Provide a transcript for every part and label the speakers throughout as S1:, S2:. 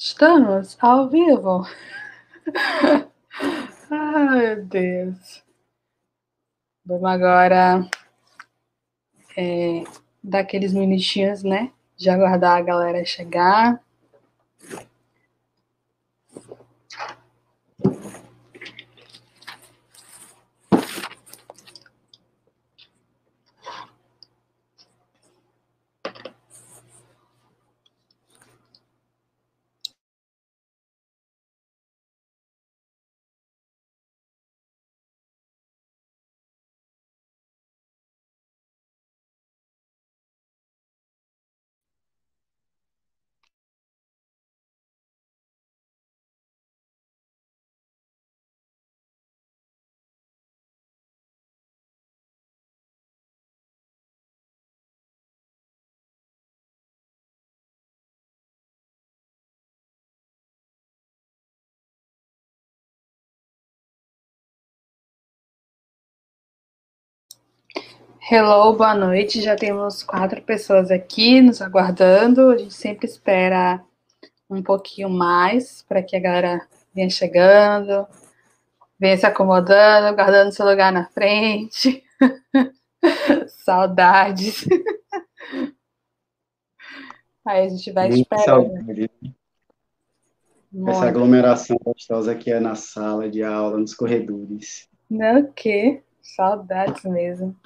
S1: Estamos ao vivo. Ai, meu Deus. Vamos agora é, dar aqueles minutinhos, né? De aguardar a galera chegar. Hello, boa noite. Já temos quatro pessoas aqui nos aguardando. A gente sempre espera um pouquinho mais para que a galera venha chegando, venha se acomodando, guardando seu lugar na frente. Saudades. Aí a gente vai
S2: Muito
S1: esperando.
S2: saudade. Essa aglomeração gostosa que é na sala de aula, nos corredores.
S1: Não, o quê? Saudades mesmo.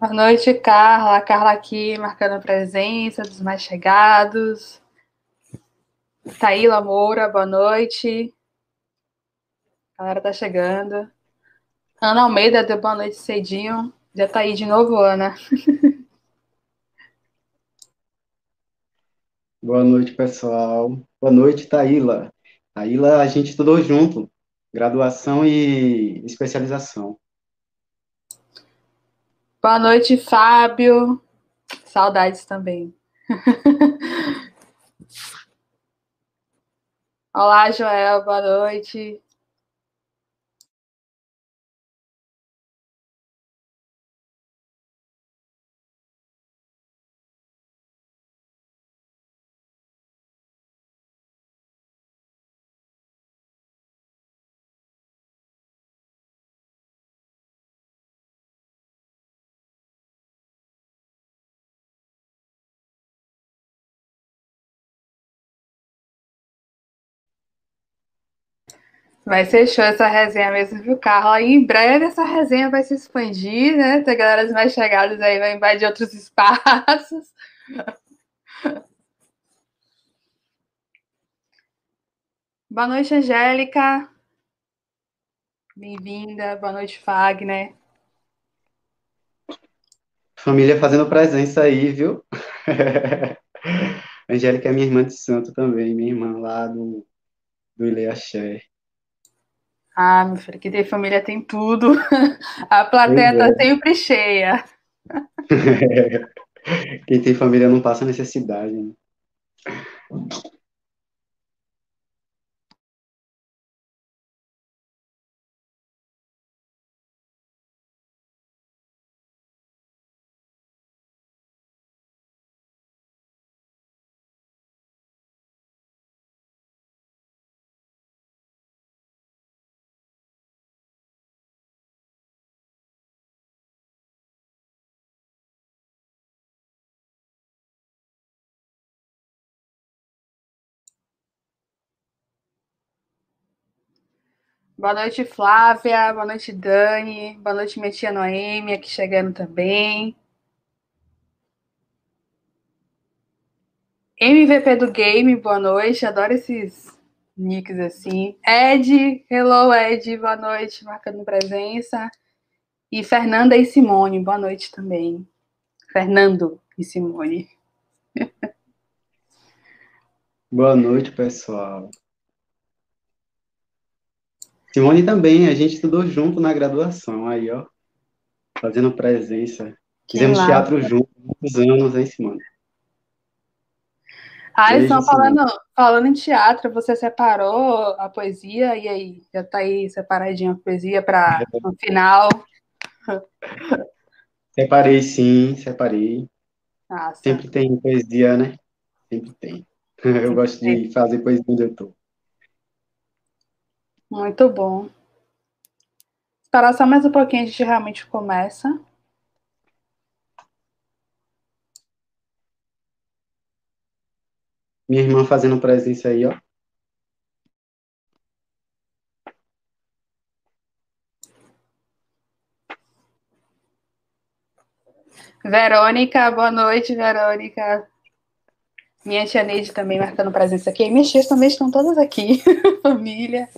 S1: Boa noite, Carla. Carla aqui marcando a presença dos mais chegados. Taíla Moura, boa noite. A galera tá chegando. Ana Almeida deu boa noite cedinho. Já tá aí de novo, Ana.
S2: Boa noite, pessoal. Boa noite, Taíla. Taíla, a gente estudou junto, graduação e especialização.
S1: Boa noite, Fábio. Saudades também. Olá, Joel, boa noite. Vai ser show essa resenha mesmo, viu, Carla? E em breve essa resenha vai se expandir, né? Tem galera mais chegadas aí, vai invadir outros espaços. Boa noite, Angélica. Bem-vinda. Boa noite, Fagner.
S2: Família fazendo presença aí, viu? Angélica é minha irmã de santo também, minha irmã lá do, do Ilê Axé.
S1: Ah, meu filho, que tem família tem tudo. A plateia tá é. sempre cheia.
S2: Quem tem família não passa necessidade. Né?
S1: Boa noite, Flávia. Boa noite, Dani. Boa noite, minha tia Noêmia, aqui chegando também. MVP do game, boa noite. Adoro esses nicks assim. Ed, hello, Ed, boa noite, marcando presença. E Fernanda e Simone, boa noite também. Fernando e Simone.
S2: Boa noite, pessoal. Simone também, a gente estudou junto na graduação, aí, ó, fazendo presença. Fizemos teatro juntos, muitos anos, hein, Simone?
S1: Alisson, falando, falando em teatro, você separou a poesia, e aí? Já tá aí separadinho a poesia para no final?
S2: Separei, sim, separei. Nossa. Sempre tem poesia, né? Sempre tem. Eu gosto de fazer poesia onde eu tô.
S1: Muito bom. Esperar só mais um pouquinho, a gente realmente começa.
S2: Minha irmã fazendo presença aí, ó.
S1: Verônica, boa noite, Verônica. Minha tia Neide também marcando presença aqui. minhas tias também estão todas aqui. Família.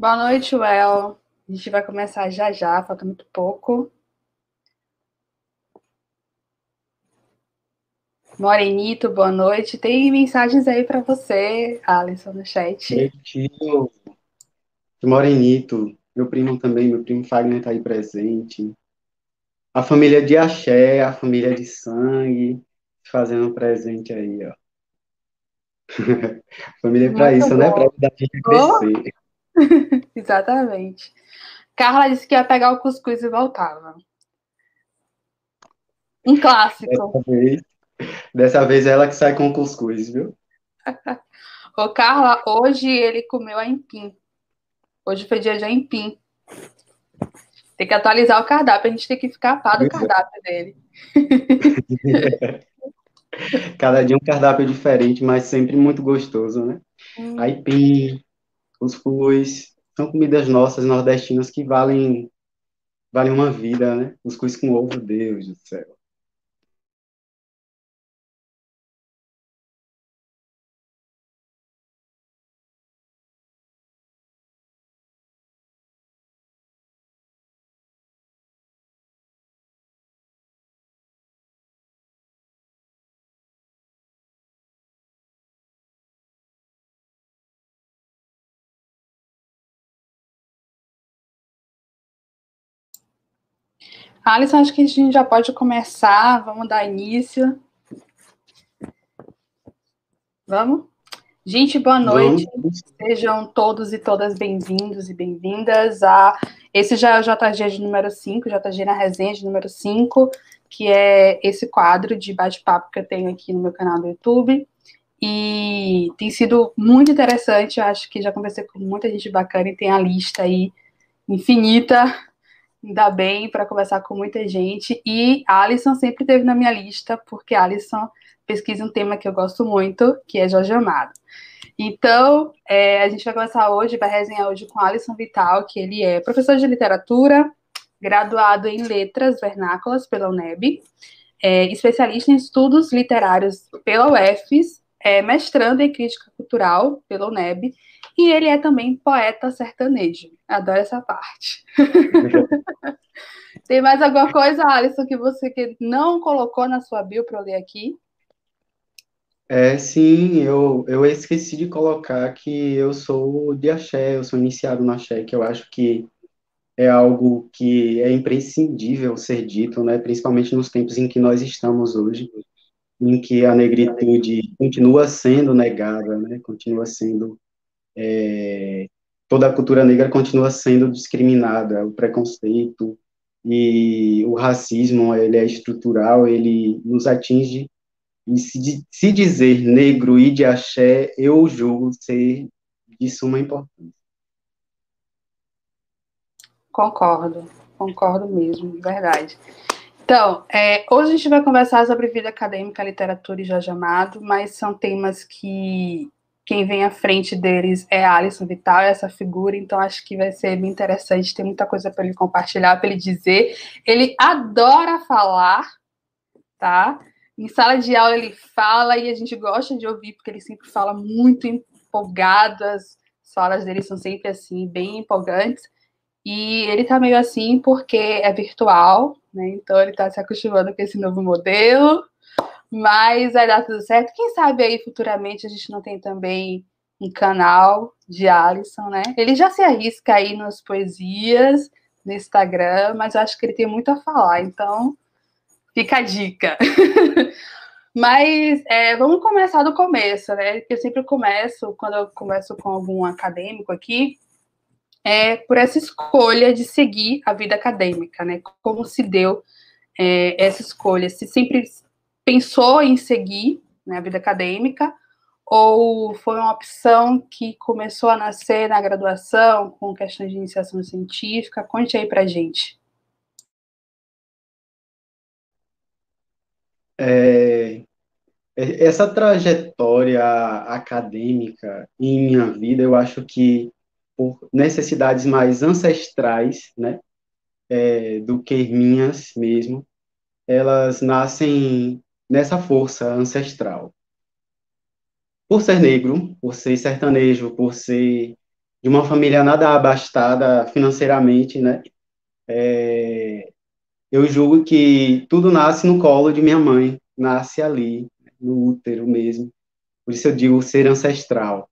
S1: Boa noite, Well. A gente vai começar já já, falta muito pouco. Morenito, boa noite. Tem mensagens aí para você, Alisson, no chat.
S2: Meu Morenito, meu primo também, meu primo Fagner está aí presente. A família de Axé, a família de sangue, fazendo presente aí, ó. família é para isso, né? bom. né? Para a gente crescer.
S1: Exatamente. Carla disse que ia pegar o cuscuz e voltava. Um clássico.
S2: Dessa vez, dessa vez é ela que sai com o cuscuz, viu?
S1: Ô, Carla, hoje ele comeu a empim. Hoje foi dia de empim. Tem que atualizar o cardápio, a gente tem que ficar a par do é. cardápio dele.
S2: Cada dia um cardápio diferente, mas sempre muito gostoso, né? Hum. Aipim, cuscuz, são comidas nossas nordestinas que valem valem uma vida, né? Cuscuz com ovo, Deus do céu.
S1: Alisson, acho que a gente já pode começar, vamos dar início. Vamos? Gente, boa noite. Vamos. Sejam todos e todas bem-vindos e bem-vindas a. Esse já é o JG de número 5, JG na resenha de número 5, que é esse quadro de bate-papo que eu tenho aqui no meu canal do YouTube. E tem sido muito interessante, eu acho que já conversei com muita gente bacana e tem a lista aí infinita, ainda bem, para conversar com muita gente. E Alison sempre teve na minha lista, porque Alison pesquisa um tema que eu gosto muito, que é Jorge Amado. Então, é, a gente vai começar hoje, vai resenhar hoje com Alisson Vital, que ele é professor de literatura, graduado em letras vernáculas pela UNEB, é, especialista em estudos literários pela UFES é mestrando em crítica cultural pela UNEB e ele é também poeta sertanejo. Adoro essa parte. Tem mais alguma coisa, Alisson, que você que não colocou na sua bio para eu ler aqui?
S2: É, sim, eu, eu esqueci de colocar que eu sou de axé, eu sou iniciado no axé, que eu acho que é algo que é imprescindível ser dito, né, principalmente nos tempos em que nós estamos hoje em que a negritude continua sendo negada, né? continua sendo. É, toda a cultura negra continua sendo discriminada, o preconceito e o racismo ele é estrutural, ele nos atinge. E se, se dizer negro e de axé, eu julgo ser de suma importância.
S1: Concordo, concordo mesmo, verdade. Então, é, hoje a gente vai conversar sobre vida acadêmica, literatura e Jorge Amado, mas são temas que quem vem à frente deles é Alisson Vital, essa figura, então acho que vai ser bem interessante, tem muita coisa para ele compartilhar, para ele dizer. Ele adora falar, tá? Em sala de aula ele fala e a gente gosta de ouvir, porque ele sempre fala muito empolgado, as falas dele são sempre assim, bem empolgantes. E ele tá meio assim porque é virtual, né? Então ele tá se acostumando com esse novo modelo, mas vai dar tudo certo. Quem sabe aí futuramente a gente não tem também um canal de Alisson, né? Ele já se arrisca aí nas poesias, no Instagram, mas eu acho que ele tem muito a falar, então fica a dica. mas é, vamos começar do começo, né? Eu sempre começo, quando eu converso com algum acadêmico aqui, é por essa escolha de seguir a vida acadêmica, né? Como se deu é, essa escolha? Se sempre pensou em seguir né, a vida acadêmica ou foi uma opção que começou a nascer na graduação com questões de iniciação científica? Conte aí para gente.
S2: É, essa trajetória acadêmica em minha vida, eu acho que por necessidades mais ancestrais, né, é, do que minhas mesmo, elas nascem nessa força ancestral. Por ser negro, por ser sertanejo, por ser de uma família nada abastada financeiramente, né, é, eu julgo que tudo nasce no colo de minha mãe, nasce ali, no útero mesmo. Por isso eu digo ser ancestral,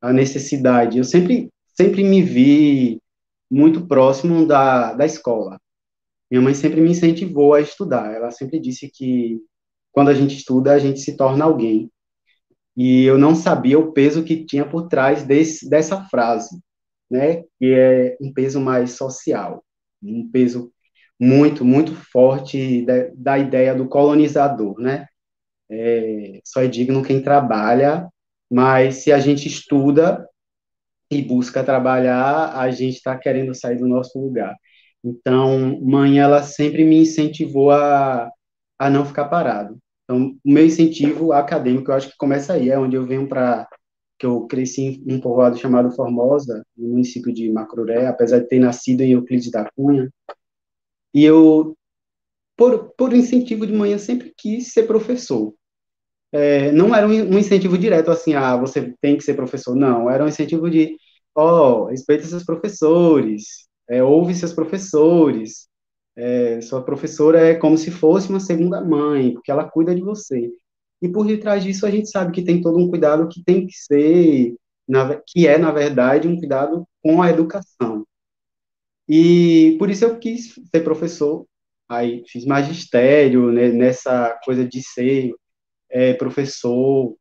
S2: a necessidade. Eu sempre sempre me vi muito próximo da, da escola. Minha mãe sempre me incentivou a estudar. Ela sempre disse que quando a gente estuda, a gente se torna alguém. E eu não sabia o peso que tinha por trás desse, dessa frase, né? Que é um peso mais social, um peso muito, muito forte da, da ideia do colonizador, né? É, só é digno quem trabalha, mas se a gente estuda, e busca trabalhar, a gente está querendo sair do nosso lugar. Então, mãe, ela sempre me incentivou a, a não ficar parado. Então, o meu incentivo acadêmico, eu acho que começa aí, é onde eu venho para que eu cresci em um povoado chamado Formosa, no município de Macruré, apesar de ter nascido em Euclides da Cunha. E eu, por, por incentivo de manhã, sempre quis ser professor. É, não era um, incentivo direto assim, ah, você tem que ser professor, não, era um incentivo de, ó, oh, respeita seus professores, é, ouve seus professores, é, sua professora é como se fosse uma segunda mãe, porque ela cuida de você. E por detrás disso a gente sabe que tem todo um cuidado que tem que ser, na, que é, na verdade, um cuidado com a educação. E por isso eu quis ser professor, aí fiz magistério né, nessa coisa de ser é, professor,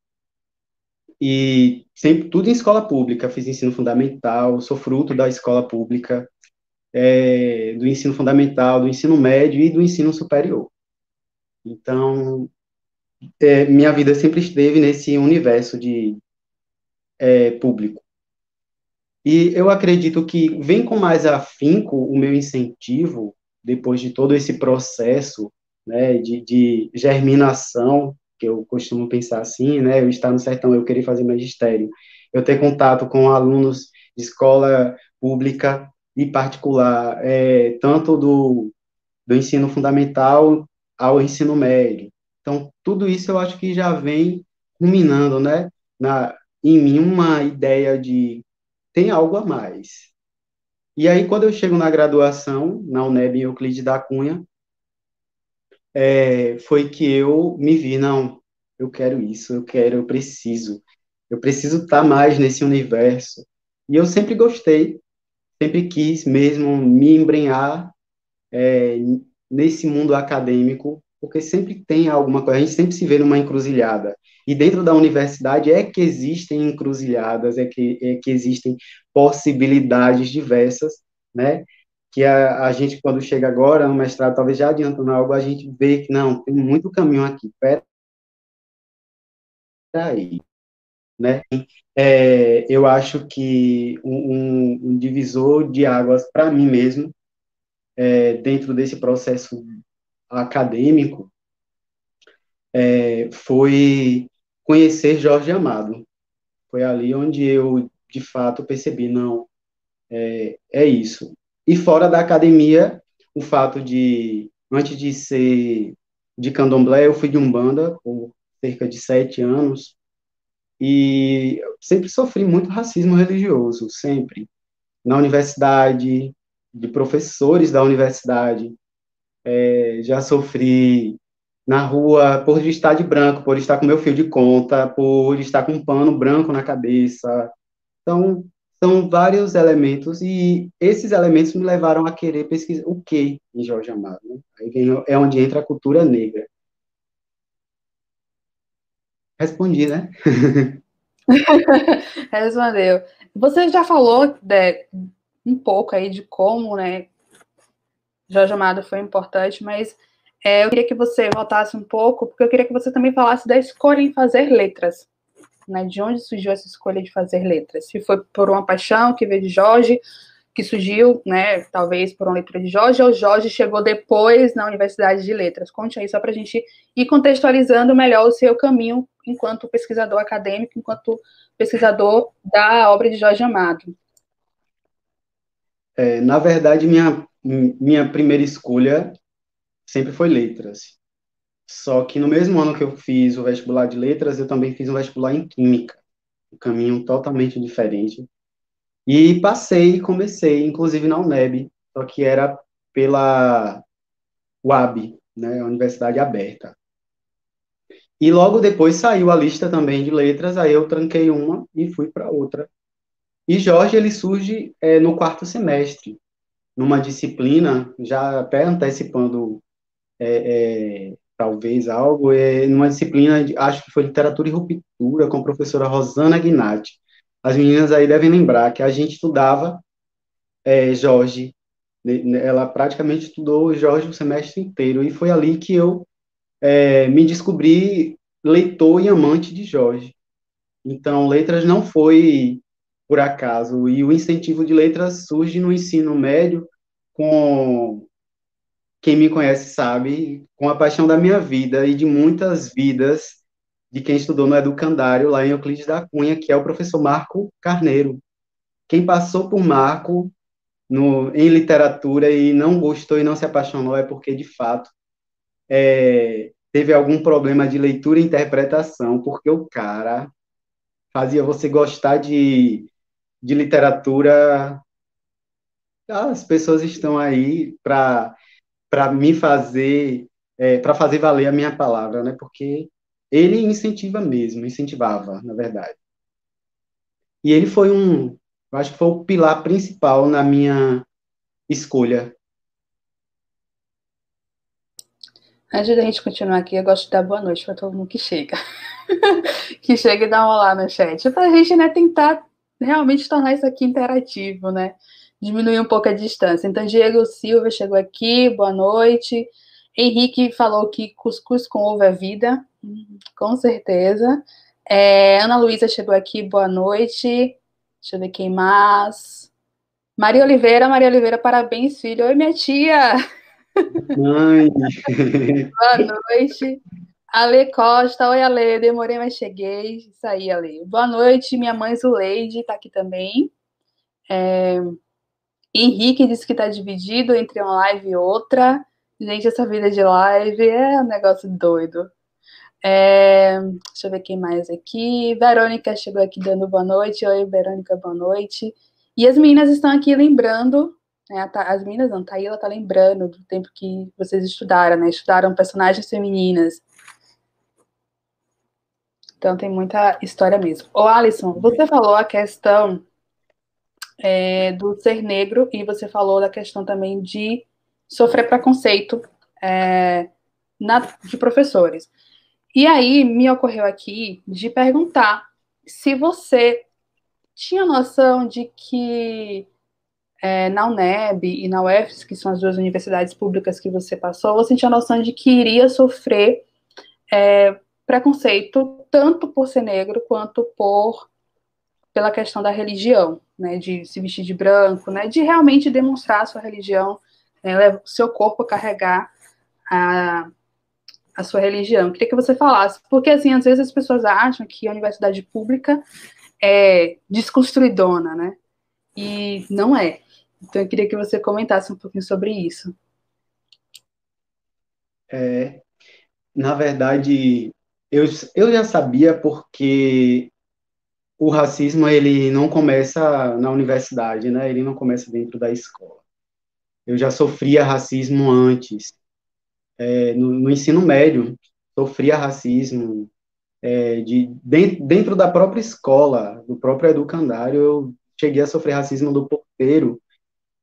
S2: e sempre tudo em escola pública, fiz ensino fundamental, sou fruto da escola pública, é, do ensino fundamental, do ensino médio e do ensino superior. Então, é, minha vida sempre esteve nesse universo de é, público. E eu acredito que vem com mais afinco o meu incentivo, depois de todo esse processo né, de, de germinação, que eu costumo pensar assim, né, eu estar no sertão, eu querer fazer magistério, eu ter contato com alunos de escola pública e particular, é, tanto do, do ensino fundamental ao ensino médio. Então, tudo isso eu acho que já vem culminando, né, na, em mim uma ideia de tem algo a mais. E aí, quando eu chego na graduação, na UNEB em Euclides da Cunha, é, foi que eu me vi, não, eu quero isso, eu quero, eu preciso, eu preciso estar mais nesse universo. E eu sempre gostei, sempre quis mesmo me embrenhar é, nesse mundo acadêmico, porque sempre tem alguma coisa, a gente sempre se vê numa encruzilhada. E dentro da universidade é que existem encruzilhadas, é que, é que existem possibilidades diversas, né? Que a, a gente, quando chega agora no mestrado, talvez já adiantando algo, a gente vê que não, tem muito caminho aqui, pera aí, né? É, eu acho que um, um, divisor de águas para mim mesmo, é, dentro desse processo acadêmico, é, foi conhecer Jorge Amado. Foi ali onde eu, de fato, percebi, não, é, é isso. E fora da academia, o fato de, antes de ser de candomblé, eu fui de Umbanda por cerca de sete anos, e sempre sofri muito racismo religioso, sempre. Na universidade, de professores da universidade, é, já sofri na rua por estar de branco, por estar com meu fio de conta, por estar com um pano branco na cabeça. Então, são vários elementos e esses elementos me levaram a querer pesquisar o que em Jorge Amado. Né? Aí vem, é onde entra a cultura negra. Respondi, né?
S1: Respondeu. Você já falou de, um pouco aí de como, né, Jorge Amado foi importante, mas é, eu queria que você voltasse um pouco, porque eu queria que você também falasse da escolha em fazer letras. Né, de onde surgiu essa escolha de fazer letras? Se foi por uma paixão que veio de Jorge, que surgiu, né, talvez por uma leitura de Jorge, ou Jorge chegou depois na Universidade de Letras? Conte aí, só para a gente ir contextualizando melhor o seu caminho enquanto pesquisador acadêmico, enquanto pesquisador da obra de Jorge Amado.
S2: É, na verdade, minha, minha primeira escolha sempre foi letras. Só que no mesmo ano que eu fiz o vestibular de letras, eu também fiz um vestibular em química, um caminho totalmente diferente. E passei, comecei, inclusive na UNEB, só que era pela UAB, né, Universidade Aberta. E logo depois saiu a lista também de letras, aí eu tranquei uma e fui para outra. E Jorge, ele surge é, no quarto semestre, numa disciplina, já até antecipando é, é, talvez algo, é, numa disciplina, de, acho que foi literatura e ruptura, com a professora Rosana Gnatti. As meninas aí devem lembrar que a gente estudava é, Jorge, ela praticamente estudou Jorge o semestre inteiro, e foi ali que eu é, me descobri leitor e amante de Jorge. Então, letras não foi por acaso, e o incentivo de letras surge no ensino médio com quem me conhece sabe, com a paixão da minha vida e de muitas vidas de quem estudou no educandário lá em Euclides da Cunha, que é o professor Marco Carneiro. Quem passou por Marco no, em literatura e não gostou e não se apaixonou é porque, de fato, é, teve algum problema de leitura e interpretação, porque o cara fazia você gostar de, de literatura. As pessoas estão aí para me fazer, é, para fazer valer a minha palavra, né? Porque ele incentiva mesmo, incentivava, na verdade. E ele foi um, acho que foi o pilar principal na minha escolha.
S1: Antes da gente continuar aqui, eu gosto de dar boa noite para todo mundo que chega. que chega e dá um olá no chat. Para a gente né, tentar realmente tornar isso aqui interativo, né? Diminuir um pouco a distância. Então, Diego Silva chegou aqui, boa noite. Henrique falou que cuscuz com ovo é vida. Com certeza. É, Ana Luísa chegou aqui, boa noite. Deixa eu ver quem mais. Maria Oliveira, Maria Oliveira, parabéns, filho. Oi, minha tia.
S2: Mãe.
S1: Boa noite. Ale Costa, oi Ale, demorei, mas cheguei. Isso aí, Ale. Boa noite, minha mãe Zuleide está aqui também. É... Henrique disse que está dividido entre uma live e outra. Gente, essa vida de live é um negócio doido. É... Deixa eu ver quem mais aqui. Verônica chegou aqui dando boa noite. Oi, Verônica, boa noite. E as meninas estão aqui lembrando né, as meninas não, Taíla tá lembrando do tempo que vocês estudaram, né? Estudaram personagens femininas. Então tem muita história mesmo. Ô, Alisson, você falou a questão é, do ser negro e você falou da questão também de sofrer preconceito é, na, de professores. E aí me ocorreu aqui de perguntar se você tinha noção de que é, na UNEB e na UFS, que são as duas universidades públicas que você passou, você tinha noção de que iria sofrer é, preconceito tanto por ser negro quanto por pela questão da religião, né, de se vestir de branco, né, de realmente demonstrar a sua religião, né, seu corpo carregar a, a sua religião. Queria que você falasse, porque assim, às vezes as pessoas acham que a universidade pública é desconstruidona, né? E não é. Então eu queria que você comentasse um pouquinho sobre isso.
S2: É, na verdade, eu, eu já sabia porque o racismo ele não começa na universidade, né? Ele não começa dentro da escola. Eu já sofria racismo antes, é, no, no, ensino médio, sofria racismo é, de dentro, dentro da própria escola, do próprio educandário, eu cheguei a sofrer racismo do porteiro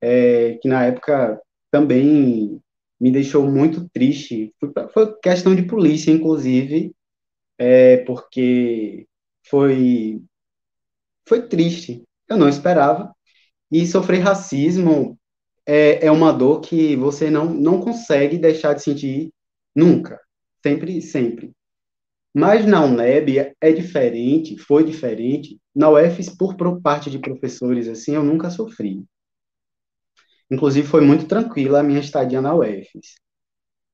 S2: é, que na época também me deixou muito triste. Foi, foi questão de polícia, inclusive, é, porque foi, foi triste. Eu não esperava. E sofrer racismo é, é uma dor que você não, não consegue deixar de sentir nunca. Sempre, sempre. Mas na UNEB é diferente, foi diferente. Na UFES, por, parte de professores, assim, eu nunca sofri. Inclusive, foi muito tranquila a minha estadia na UFES.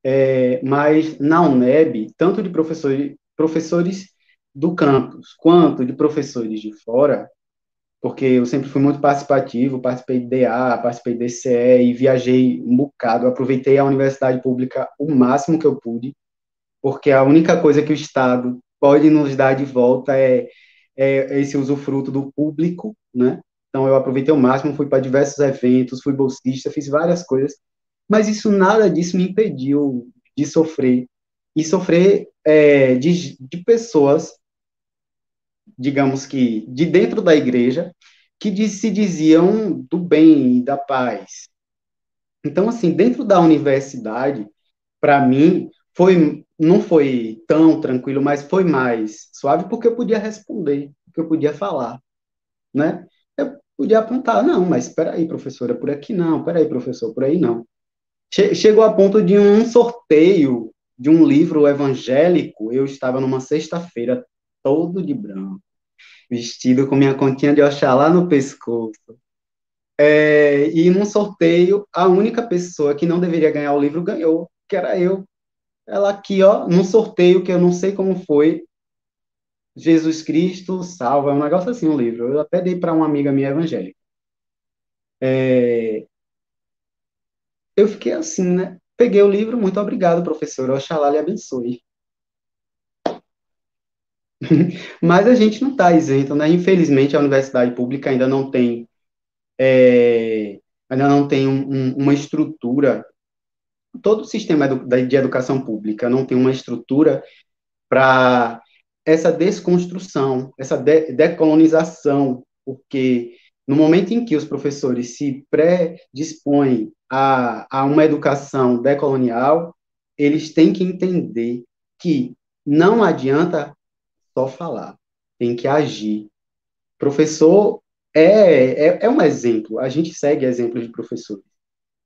S2: É, mas na UNEB, tanto de professores, professores do campus quanto de professores de fora, porque eu sempre fui muito participativo, participei de DA, participei de DCE e viajei um bocado, aproveitei a universidade pública o máximo que eu pude, porque a única coisa que o Estado pode nos dar de volta é, é esse usufruto do público, né? Então, eu aproveitei o máximo, fui para diversos eventos, fui bolsista, fiz várias coisas, mas isso, nada disso me impediu de sofrer. E sofrer é, de, de pessoas, digamos que, de dentro da igreja, que se diziam do bem e da paz. Então, assim, dentro da universidade, para mim, foi não foi tão tranquilo, mas foi mais suave porque eu podia responder, porque eu podia falar, né? Podia apontar, não, mas espera aí, professora, por aqui não, espera aí, professor, por aí não. Chegou a ponto de um sorteio de um livro evangélico, eu estava numa sexta-feira, todo de branco, vestido com minha continha de Oxalá no pescoço. É, e num sorteio, a única pessoa que não deveria ganhar o livro ganhou, que era eu. Ela aqui, ó, num sorteio que eu não sei como foi, Jesus Cristo salva, é um negócio assim um livro. Eu até dei para uma amiga minha evangélica. É... Eu fiquei assim, né? Peguei o livro, muito obrigado, professor. Oxalá lhe abençoe. Mas a gente não está isento, né? Infelizmente, a universidade pública ainda não tem, é... ainda não tem um, um, uma estrutura. Todo o sistema de educação pública não tem uma estrutura para essa desconstrução, essa de decolonização, porque no momento em que os professores se predispõem a, a uma educação decolonial, eles têm que entender que não adianta só falar, tem que agir. Professor é, é, é um exemplo, a gente segue exemplos de professores.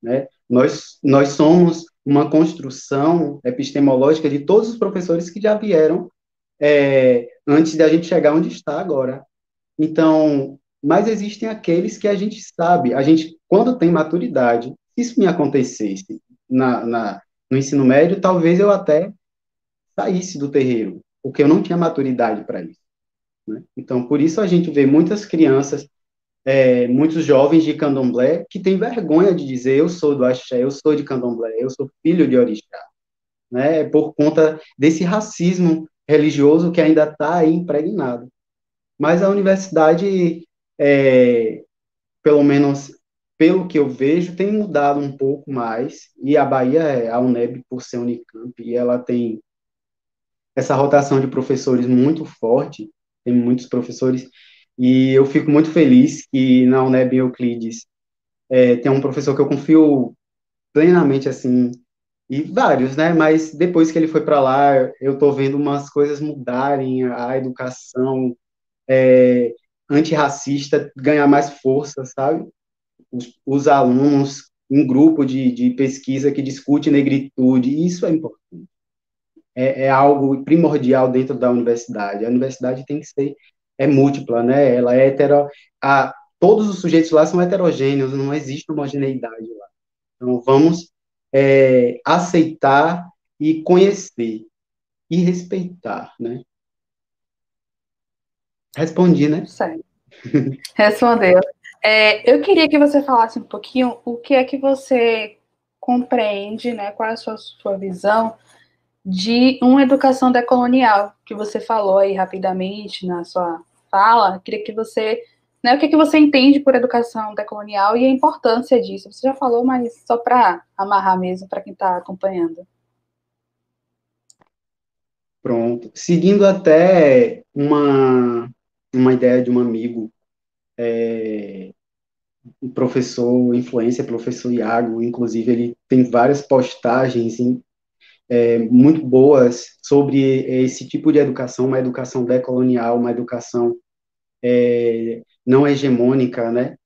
S2: Né? Nós, nós somos uma construção epistemológica de todos os professores que já vieram é, antes da gente chegar onde está agora. Então, mas existem aqueles que a gente sabe, a gente, quando tem maturidade, se isso me acontecesse na, na, no ensino médio, talvez eu até saísse do terreiro, porque eu não tinha maturidade para isso. Né? Então, por isso a gente vê muitas crianças, é, muitos jovens de candomblé que têm vergonha de dizer eu sou do axé, eu sou de candomblé, eu sou filho de orixá, né? por conta desse racismo religioso que ainda está aí impregnado. Mas a universidade, é, pelo menos pelo que eu vejo, tem mudado um pouco mais, e a Bahia, é a UNEB, por ser Unicamp, e ela tem essa rotação de professores muito forte, tem muitos professores, e eu fico muito feliz que na UNEB Euclides é, tem um professor que eu confio plenamente, assim, e vários, né, mas depois que ele foi para lá, eu estou vendo umas coisas mudarem, a educação é, antirracista ganhar mais força, sabe? os, os alunos, um grupo de, de pesquisa que discute negritude, isso é importante. É, é, algo primordial dentro da universidade. A universidade tem que ser é múltipla, né? Ela é hetero, a, todos os sujeitos lá são heterogêneos, não existe homogeneidade lá. Então vamos é, aceitar e conhecer e respeitar, né? Respondi, né?
S1: Certo. Respondeu. É, eu queria que você falasse um pouquinho o que é que você compreende, né? Qual é a sua, sua visão de uma educação decolonial, que você falou aí rapidamente na sua fala. Eu queria que você. Né, o que, é que você entende por educação decolonial e a importância disso? Você já falou, mas só para amarrar mesmo, para quem está acompanhando.
S2: Pronto. Seguindo até uma, uma ideia de um amigo é, um professor influência, professor Iago, inclusive ele tem várias postagens em, é, muito boas sobre esse tipo de educação, uma educação decolonial, uma educação é, não hegemônica, né?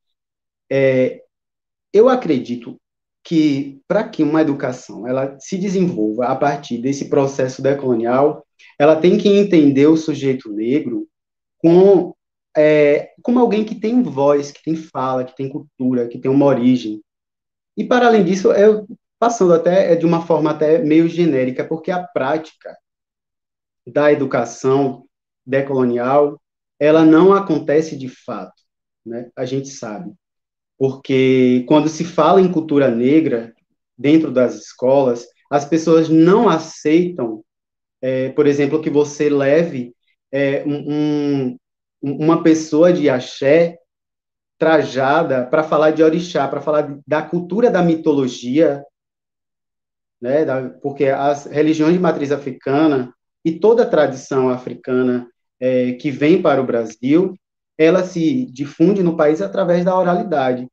S2: É, eu acredito que para que uma educação ela se desenvolva a partir desse processo decolonial, ela tem que entender o sujeito negro com é, como alguém que tem voz, que tem fala, que tem cultura, que tem uma origem. E, para além disso, eu passando até de uma forma até meio genérica, porque a prática da educação decolonial, ela não acontece de fato, né? A gente sabe. Porque quando se fala em cultura negra dentro das escolas, as pessoas não aceitam, é, por exemplo, que você leve é, um, uma pessoa de axé trajada para falar de orixá, para falar da cultura da mitologia, né, da, porque as religiões de matriz africana e toda a tradição africana é, que vem para o Brasil, ela se difunde no país através da oralidade.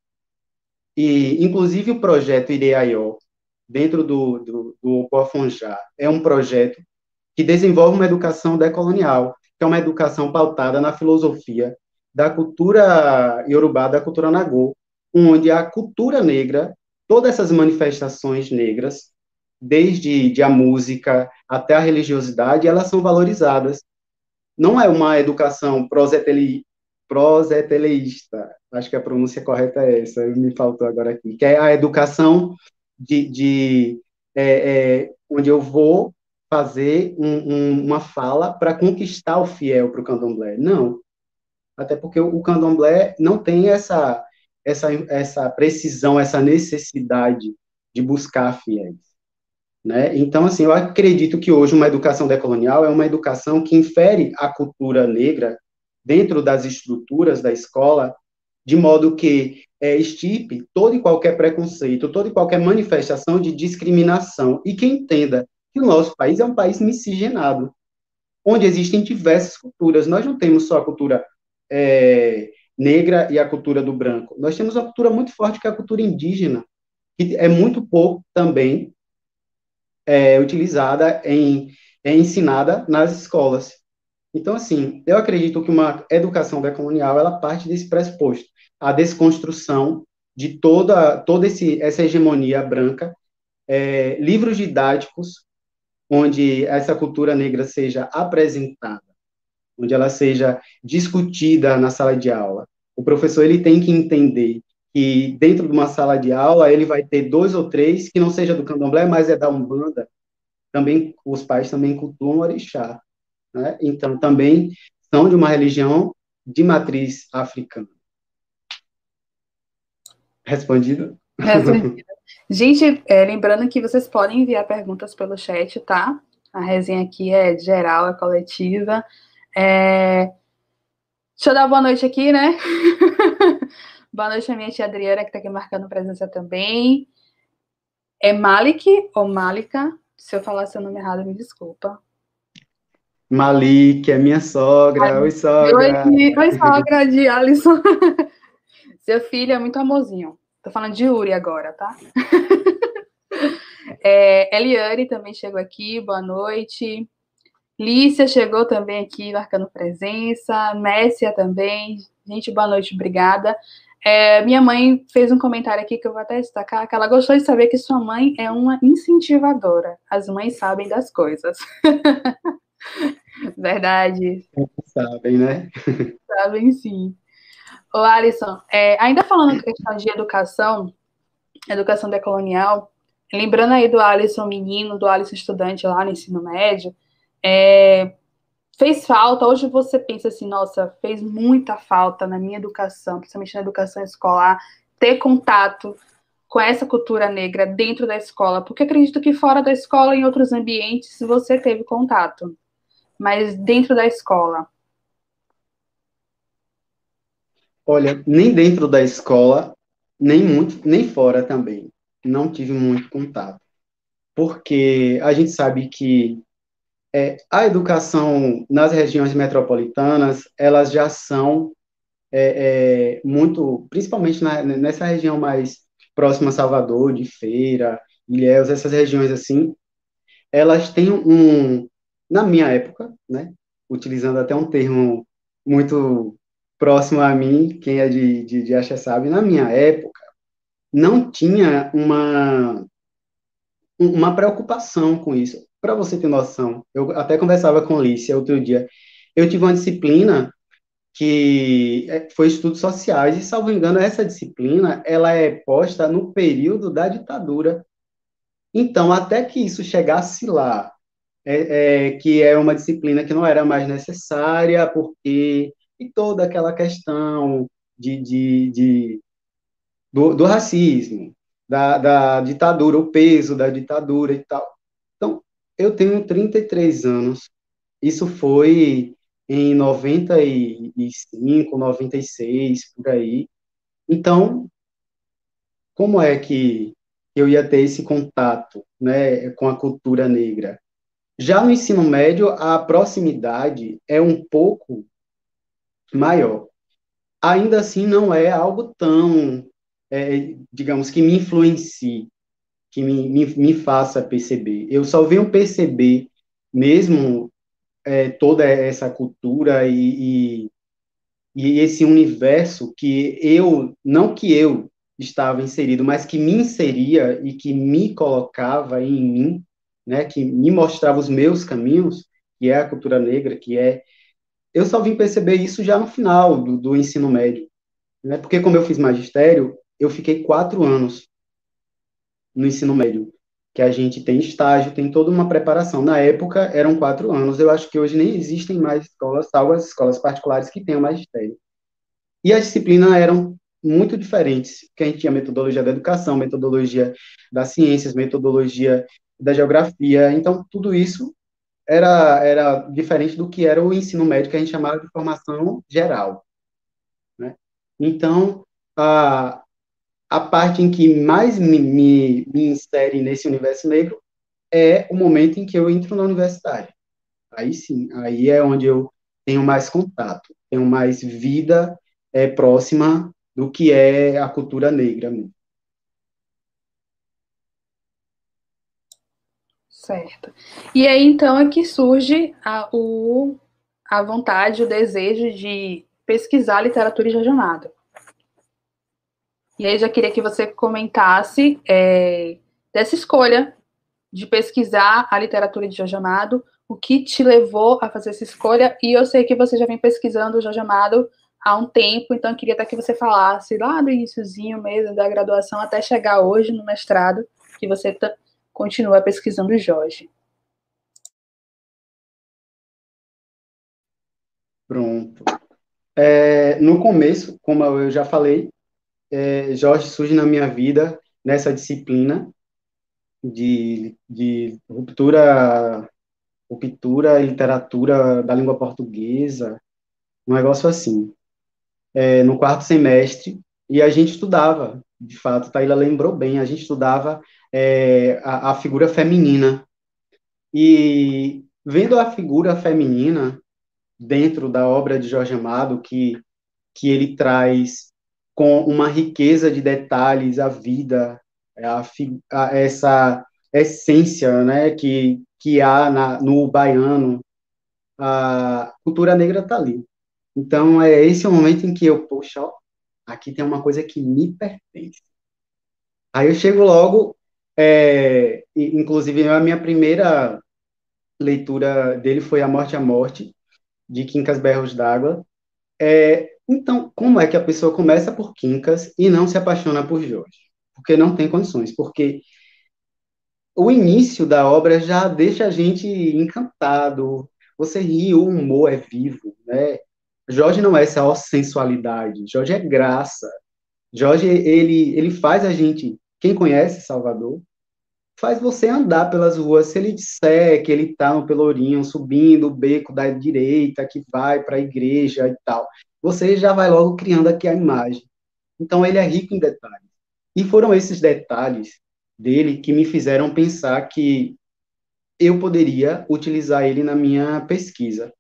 S2: E, inclusive, o projeto Ireaió, dentro do, do, do Opoafonjá, é um projeto que desenvolve uma educação decolonial, que é uma educação pautada na filosofia da cultura iorubá, da cultura nagô, onde a cultura negra, todas essas manifestações negras, desde de a música até a religiosidade, elas são valorizadas. Não é uma educação proseteleísta, acho que a pronúncia correta é essa, me faltou agora aqui, que é a educação de, de é, é, onde eu vou fazer um, um, uma fala para conquistar o fiel para o candomblé. Não. Até porque o, o candomblé não tem essa, essa, essa precisão, essa necessidade de buscar fiéis. Né? Então, assim, eu acredito que hoje uma educação decolonial é uma educação que infere a cultura negra dentro das estruturas da escola, de modo que é, estipe todo e qualquer preconceito, toda e qualquer manifestação de discriminação, e que entenda que o nosso país é um país miscigenado, onde existem diversas culturas. Nós não temos só a cultura é, negra e a cultura do branco. Nós temos uma cultura muito forte que é a cultura indígena, que é muito pouco também é utilizada em é ensinada nas escolas. Então, assim, eu acredito que uma educação decolonial ela parte desse pressuposto, a desconstrução de toda toda esse, essa hegemonia branca, é, livros didáticos onde essa cultura negra seja apresentada, onde ela seja discutida na sala de aula. O professor ele tem que entender que dentro de uma sala de aula ele vai ter dois ou três que não seja do candomblé, mas é da umbanda. Também os pais também cultuam orixá, né? Então também são de uma religião de matriz africana. Respondido?
S1: Respondido. Gente, é, lembrando que vocês podem enviar perguntas pelo chat, tá? A resenha aqui é geral, é coletiva. É... Deixa eu dar boa noite aqui, né? boa noite à minha tia Adriana, que está aqui marcando presença também. É Malik ou Malika? Se eu falar seu nome errado, me desculpa.
S2: Malik, é minha sogra. Ai, Oi, sogra.
S1: Oi, oi sogra de Alisson. Seu filho é muito amorzinho. Tô falando de Uri agora, tá? é, Eliane também chegou aqui, boa noite. Lícia chegou também aqui, marcando presença. Messia também. Gente, boa noite, obrigada. É, minha mãe fez um comentário aqui que eu vou até destacar, que ela gostou de saber que sua mãe é uma incentivadora. As mães sabem das coisas. Verdade.
S2: Sabem, né?
S1: Sabem sim. Ô, Alisson, é, ainda falando questão de educação, educação decolonial, lembrando aí do Alisson menino, do Alisson estudante lá no ensino médio, é, fez falta, hoje você pensa assim, nossa, fez muita falta na minha educação, principalmente na educação escolar, ter contato com essa cultura negra dentro da escola, porque acredito que fora da escola, em outros ambientes, você teve contato, mas dentro da escola,
S2: Olha, nem dentro da escola, nem muito, nem fora também. Não tive muito contato. Porque a gente sabe que é, a educação nas regiões metropolitanas, elas já são é, é, muito, principalmente na, nessa região mais próxima a Salvador, de Feira, Ilhéus, essas regiões assim, elas têm um, na minha época, né, utilizando até um termo muito próximo a mim, quem é de, de, de Axé sabe, na minha época, não tinha uma, uma preocupação com isso. Para você ter noção, eu até conversava com Lícia outro dia, eu tive uma disciplina que é, foi estudos sociais, e, salvo engano, essa disciplina, ela é posta no período da ditadura. Então, até que isso chegasse lá, é, é, que é uma disciplina que não era mais necessária, porque e toda aquela questão de, de, de do, do, racismo, da, da ditadura, o peso da ditadura e tal. Eu tenho 33 anos, isso foi em 95, 96, por aí. Então, como é que eu ia ter esse contato né, com a cultura negra? Já no ensino médio, a proximidade é um pouco maior. Ainda assim, não é algo tão, é, digamos, que me influencie, que me, me, me, faça perceber. Eu só venho perceber mesmo é, toda essa cultura e, e, e esse universo que eu, não que eu estava inserido, mas que me inseria e que me colocava em mim, né, que me mostrava os meus caminhos, que é a cultura negra, que é eu só vim perceber isso já no final do, do ensino médio, né? Porque como eu fiz magistério, eu fiquei quatro anos no ensino médio, que a gente tem estágio, tem toda uma preparação. Na época eram quatro anos. Eu acho que hoje nem existem mais escolas, salvo as escolas particulares que tenham magistério. E as disciplinas eram muito diferentes, que a gente tinha metodologia da educação, metodologia das ciências, metodologia da geografia. Então tudo isso era, era diferente do que era o ensino médio, que a gente chamava de formação geral. Né? Então, a, a parte em que mais me, me, me insere nesse universo negro é o momento em que eu entro na universidade. Aí sim, aí é onde eu tenho mais contato, tenho mais vida é, próxima do que é a cultura negra mesmo.
S1: Certo. E aí, então, é que surge a, o, a vontade, o desejo de pesquisar literatura de Jorge Amado. E aí, já queria que você comentasse é, dessa escolha de pesquisar a literatura de Jorge Amado, o que te levou a fazer essa escolha, e eu sei que você já vem pesquisando o Jorge Amado há um tempo, então queria até que você falasse lá do iníciozinho mesmo da graduação até chegar hoje no mestrado, que você continua pesquisando Jorge.
S2: Pronto. É, no começo, como eu já falei, é, Jorge surge na minha vida nessa disciplina de, de ruptura, ruptura e literatura da língua portuguesa, um negócio assim. É, no quarto semestre, e a gente estudava, de fato, Taíla lembrou bem, a gente estudava é, a, a figura feminina. E vendo a figura feminina dentro da obra de Jorge Amado, que, que ele traz com uma riqueza de detalhes a vida, a, a, essa essência né, que, que há na, no baiano, a cultura negra está ali. Então, é esse o momento em que eu, poxa, ó, aqui tem uma coisa que me pertence. Aí eu chego logo, é, inclusive a minha primeira leitura dele foi A Morte à Morte, de Quincas Berros d'Água. É, então, como é que a pessoa começa por Quincas e não se apaixona por Jorge? Porque não tem condições, porque o início da obra já deixa a gente encantado, você ri, o humor é vivo, né? Jorge não é só sensualidade, Jorge é graça. Jorge, ele, ele faz a gente, quem conhece Salvador, faz você andar pelas ruas. Se ele disser que ele está no Pelourinho, subindo o beco da direita, que vai para a igreja e tal, você já vai logo criando aqui a imagem. Então, ele é rico em detalhes. E foram esses detalhes dele que me fizeram pensar que eu poderia utilizar ele na minha pesquisa.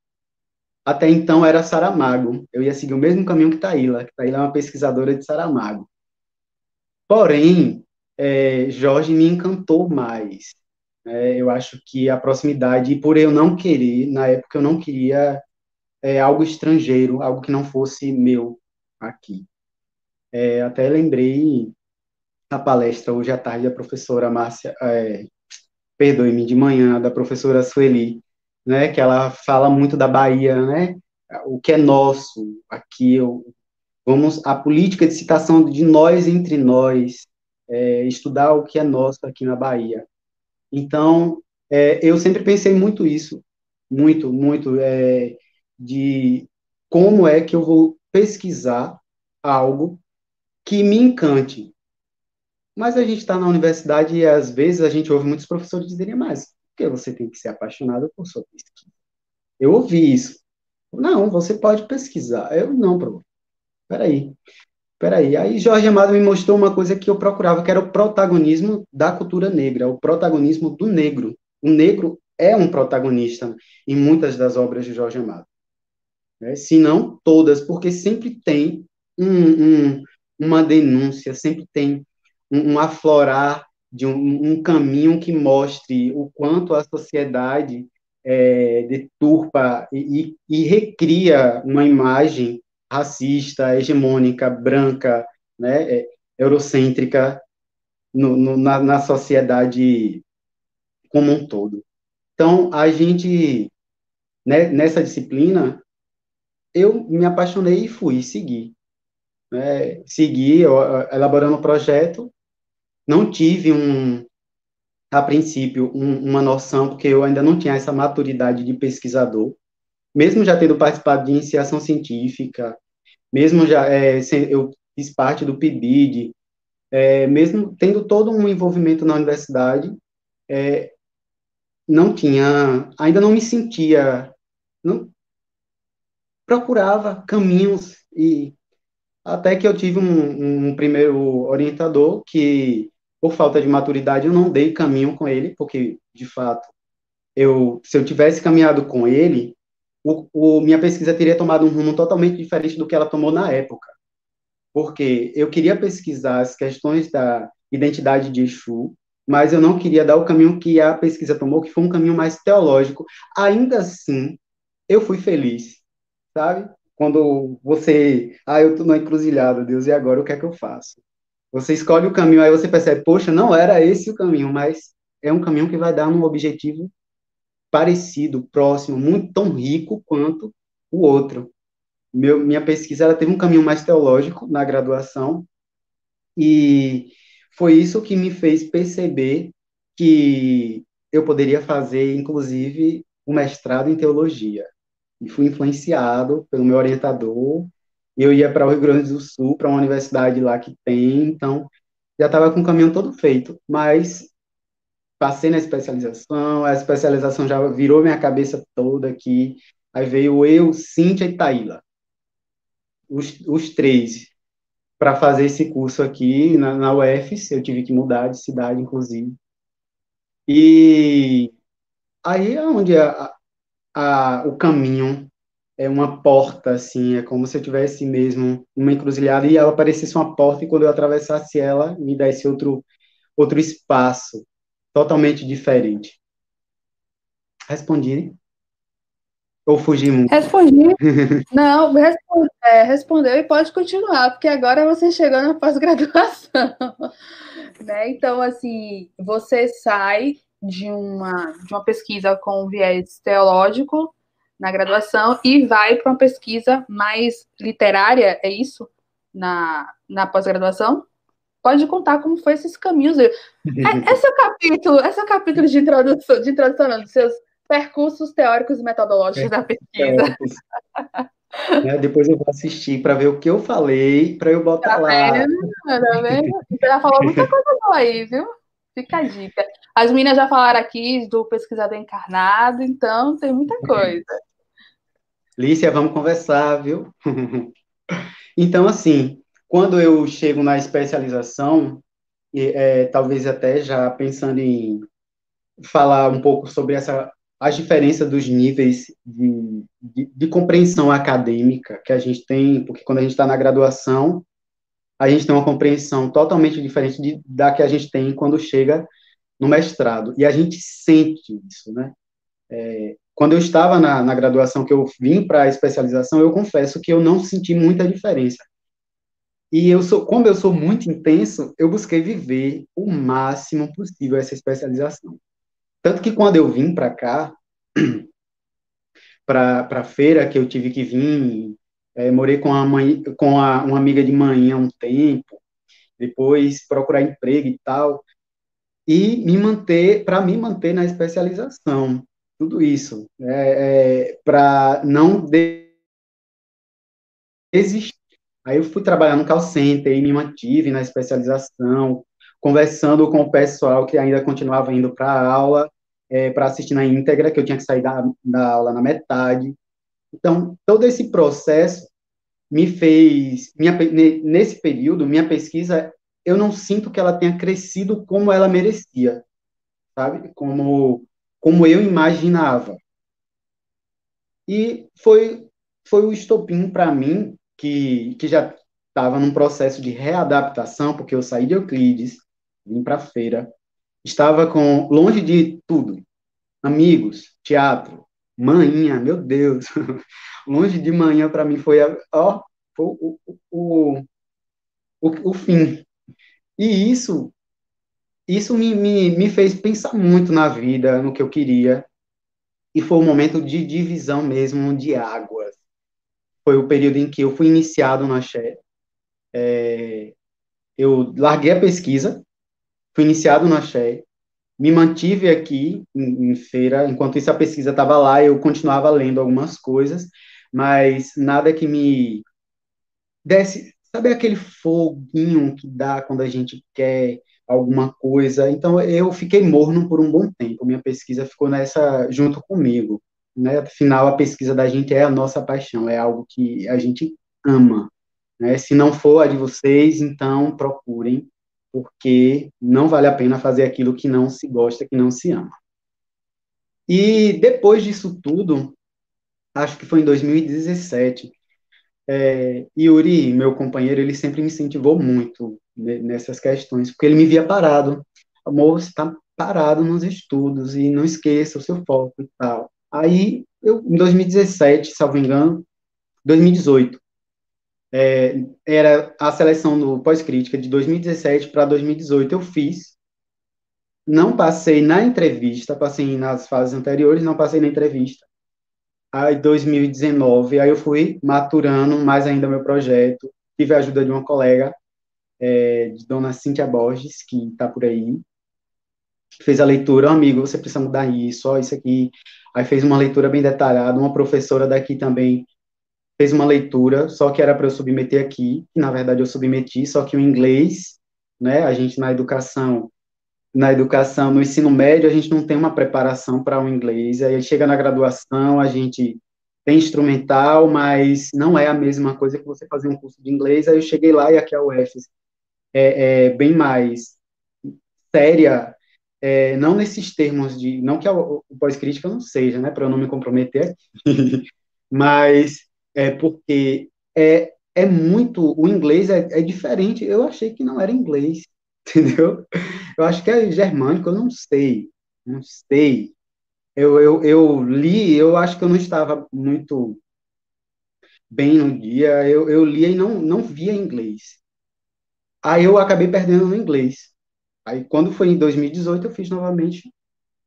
S2: Até então era Saramago. Eu ia seguir o mesmo caminho que Taíla, que Taíla é uma pesquisadora de Saramago. Porém, é, Jorge me encantou mais. É, eu acho que a proximidade, por eu não querer, na época eu não queria é, algo estrangeiro, algo que não fosse meu aqui. É, até lembrei a palestra hoje à tarde da professora Márcia, é, perdoe-me, de manhã, da professora Sueli, né, que ela fala muito da Bahia, né, o que é nosso aqui, eu, vamos, a política de citação de nós entre nós, é, estudar o que é nosso aqui na Bahia. Então, é, eu sempre pensei muito isso, muito, muito, é, de como é que eu vou pesquisar algo que me encante. Mas a gente está na universidade e às vezes a gente ouve muitos professores dizerem, mas por que você tem que ser apaixonado por sua pesquisa? Eu ouvi isso. Não, você pode pesquisar. Eu não, prof. Peraí. Peraí, aí Jorge Amado me mostrou uma coisa que eu procurava, que era o protagonismo da cultura negra, o protagonismo do negro. O negro é um protagonista em muitas das obras de Jorge Amado. Né? Se não todas, porque sempre tem um, um, uma denúncia, sempre tem um, um aflorar de um, caminho que mostre o quanto a sociedade é, deturpa e, e, e recria uma imagem racista, hegemônica, branca, né, é, eurocêntrica no, no, na, na sociedade como um todo. Então, a gente, né, nessa disciplina, eu me apaixonei e fui seguir. Né, segui elaborando o projeto, não tive um, a princípio, um, uma noção, porque eu ainda não tinha essa maturidade de pesquisador, mesmo já tendo participado de iniciação científica, mesmo já é, eu fiz parte do PIBID, é, mesmo tendo todo um envolvimento na universidade, é, não tinha, ainda não me sentia, não procurava caminhos e até que eu tive um, um primeiro orientador que, por falta de maturidade, eu não dei caminho com ele, porque de fato eu, se eu tivesse caminhado com ele, o, o, minha pesquisa teria tomado um rumo totalmente diferente do que ela tomou na época. Porque eu queria pesquisar as questões da identidade de Exu, mas eu não queria dar o caminho que a pesquisa tomou, que foi um caminho mais teológico. Ainda assim, eu fui feliz, sabe? Quando você, ah, eu tô na encruzilhada, Deus, e agora o que é que eu faço? Você escolhe o caminho, aí você percebe, poxa, não era esse o caminho, mas é um caminho que vai dar um objetivo parecido, próximo, muito tão rico quanto o outro. Meu, minha pesquisa ela teve um caminho mais teológico na graduação e foi isso que me fez perceber que eu poderia fazer, inclusive, um mestrado em teologia. E fui influenciado pelo meu orientador. Eu ia para o Rio Grande do Sul, para uma universidade lá que tem, então já estava com o caminho todo feito, mas passei na especialização, a especialização já virou minha cabeça toda aqui. Aí veio eu, Cíntia e Taíla. Os, os três para fazer esse curso aqui na, na UFS, eu tive que mudar de cidade, inclusive. E aí é onde a, a, o caminho é uma porta, assim, é como se eu tivesse mesmo uma encruzilhada e ela parecesse uma porta, e quando eu atravessasse ela, me desse outro, outro espaço, totalmente diferente. Respondi? Ou fugi muito?
S1: Respondi. Não, responde, é, respondeu e pode continuar, porque agora você chegou na pós-graduação. né? Então, assim, você sai de uma, de uma pesquisa com viés teológico na graduação e vai para uma pesquisa mais literária, é isso? Na, na pós-graduação? Pode contar como foi esses caminhos. É, esse é o capítulo, esse é o capítulo de introdução, de introdução dos seus percursos teóricos e metodológicos é, da pesquisa.
S2: É, depois eu vou assistir para ver o que eu falei, para eu botar tá lá. Vendo?
S1: Tá vendo? Você já falou muita coisa boa aí, viu? Fica a dica. As meninas já falaram aqui do pesquisador encarnado, então tem muita coisa.
S2: Lícia, vamos conversar, viu? então, assim, quando eu chego na especialização, é, talvez até já pensando em falar um pouco sobre essa as diferenças dos níveis de, de, de, compreensão acadêmica que a gente tem, porque quando a gente está na graduação, a gente tem uma compreensão totalmente diferente de, da que a gente tem quando chega no mestrado. E a gente sente isso, né? É, quando eu estava na, na graduação, que eu vim para a especialização, eu confesso que eu não senti muita diferença. E eu sou, como eu sou muito intenso, eu busquei viver o máximo possível essa especialização. Tanto que quando eu vim para cá, para a feira que eu tive que vir, é, morei com, a mãe, com a, uma amiga de manhã um tempo, depois procurar emprego e tal, e me manter, para me manter na especialização, tudo isso, é, é, para não desistir. Aí eu fui trabalhar no call center e me mantive na especialização, conversando com o pessoal que ainda continuava indo para a aula, é, para assistir na íntegra, que eu tinha que sair da, da aula na metade. Então, todo esse processo me fez, minha, nesse período, minha pesquisa, eu não sinto que ela tenha crescido como ela merecia, sabe? Como, como eu imaginava. E foi, foi o estopim para mim, que, que já estava num processo de readaptação, porque eu saí de Euclides, vim para feira, estava com longe de tudo, amigos, teatro, manhã, meu Deus, longe de manhã para mim foi, ó, o, o, o, o, fim. E isso, isso me, me, me fez pensar muito na vida, no que eu queria, e foi um momento de divisão mesmo de águas. Foi o período em que eu fui iniciado na Xé. É, eu larguei a pesquisa, fui iniciado na Xé, me mantive aqui em, em feira, enquanto isso a pesquisa estava lá, eu continuava lendo algumas coisas, mas nada que me desse, sabe aquele foguinho que dá quando a gente quer alguma coisa. Então eu fiquei morno por um bom tempo. Minha pesquisa ficou nessa junto comigo, né? Afinal a pesquisa da gente é a nossa paixão, é algo que a gente ama, né? Se não for a de vocês, então procurem porque não vale a pena fazer aquilo que não se gosta, que não se ama. E depois disso tudo, acho que foi em 2017, é, Yuri, meu companheiro, ele sempre me incentivou muito nessas questões, porque ele me via parado. amor, você está parado nos estudos e não esqueça o seu foco e tal. Aí, eu, em 2017, salvo engano, 2018, é, era a seleção do pós-crítica de 2017 para 2018, eu fiz, não passei na entrevista, passei nas fases anteriores, não passei na entrevista. Aí, 2019, aí eu fui maturando mais ainda meu projeto, tive a ajuda de uma colega, é, de dona Cíntia Borges, que está por aí, fez a leitura, amigo, você precisa mudar isso, ó, isso aqui. Aí fez uma leitura bem detalhada, uma professora daqui também fez uma leitura, só que era para eu submeter aqui, que na verdade eu submeti, só que o inglês, né, a gente na educação, na educação, no ensino médio, a gente não tem uma preparação para o inglês, aí chega na graduação, a gente tem instrumental, mas não é a mesma coisa que você fazer um curso de inglês, aí eu cheguei lá e aqui a UF é, é bem mais séria é, não nesses termos de, não que o, o pós-crítica não seja, né, para eu não me comprometer aqui, mas é porque é, é muito, o inglês é, é diferente, eu achei que não era inglês, entendeu? Eu acho que é germânico, eu não sei, não sei. Eu, eu, eu li, eu acho que eu não estava muito bem no dia, eu, eu lia e não, não via inglês. Aí eu acabei perdendo no inglês. Aí, quando foi em 2018, eu fiz novamente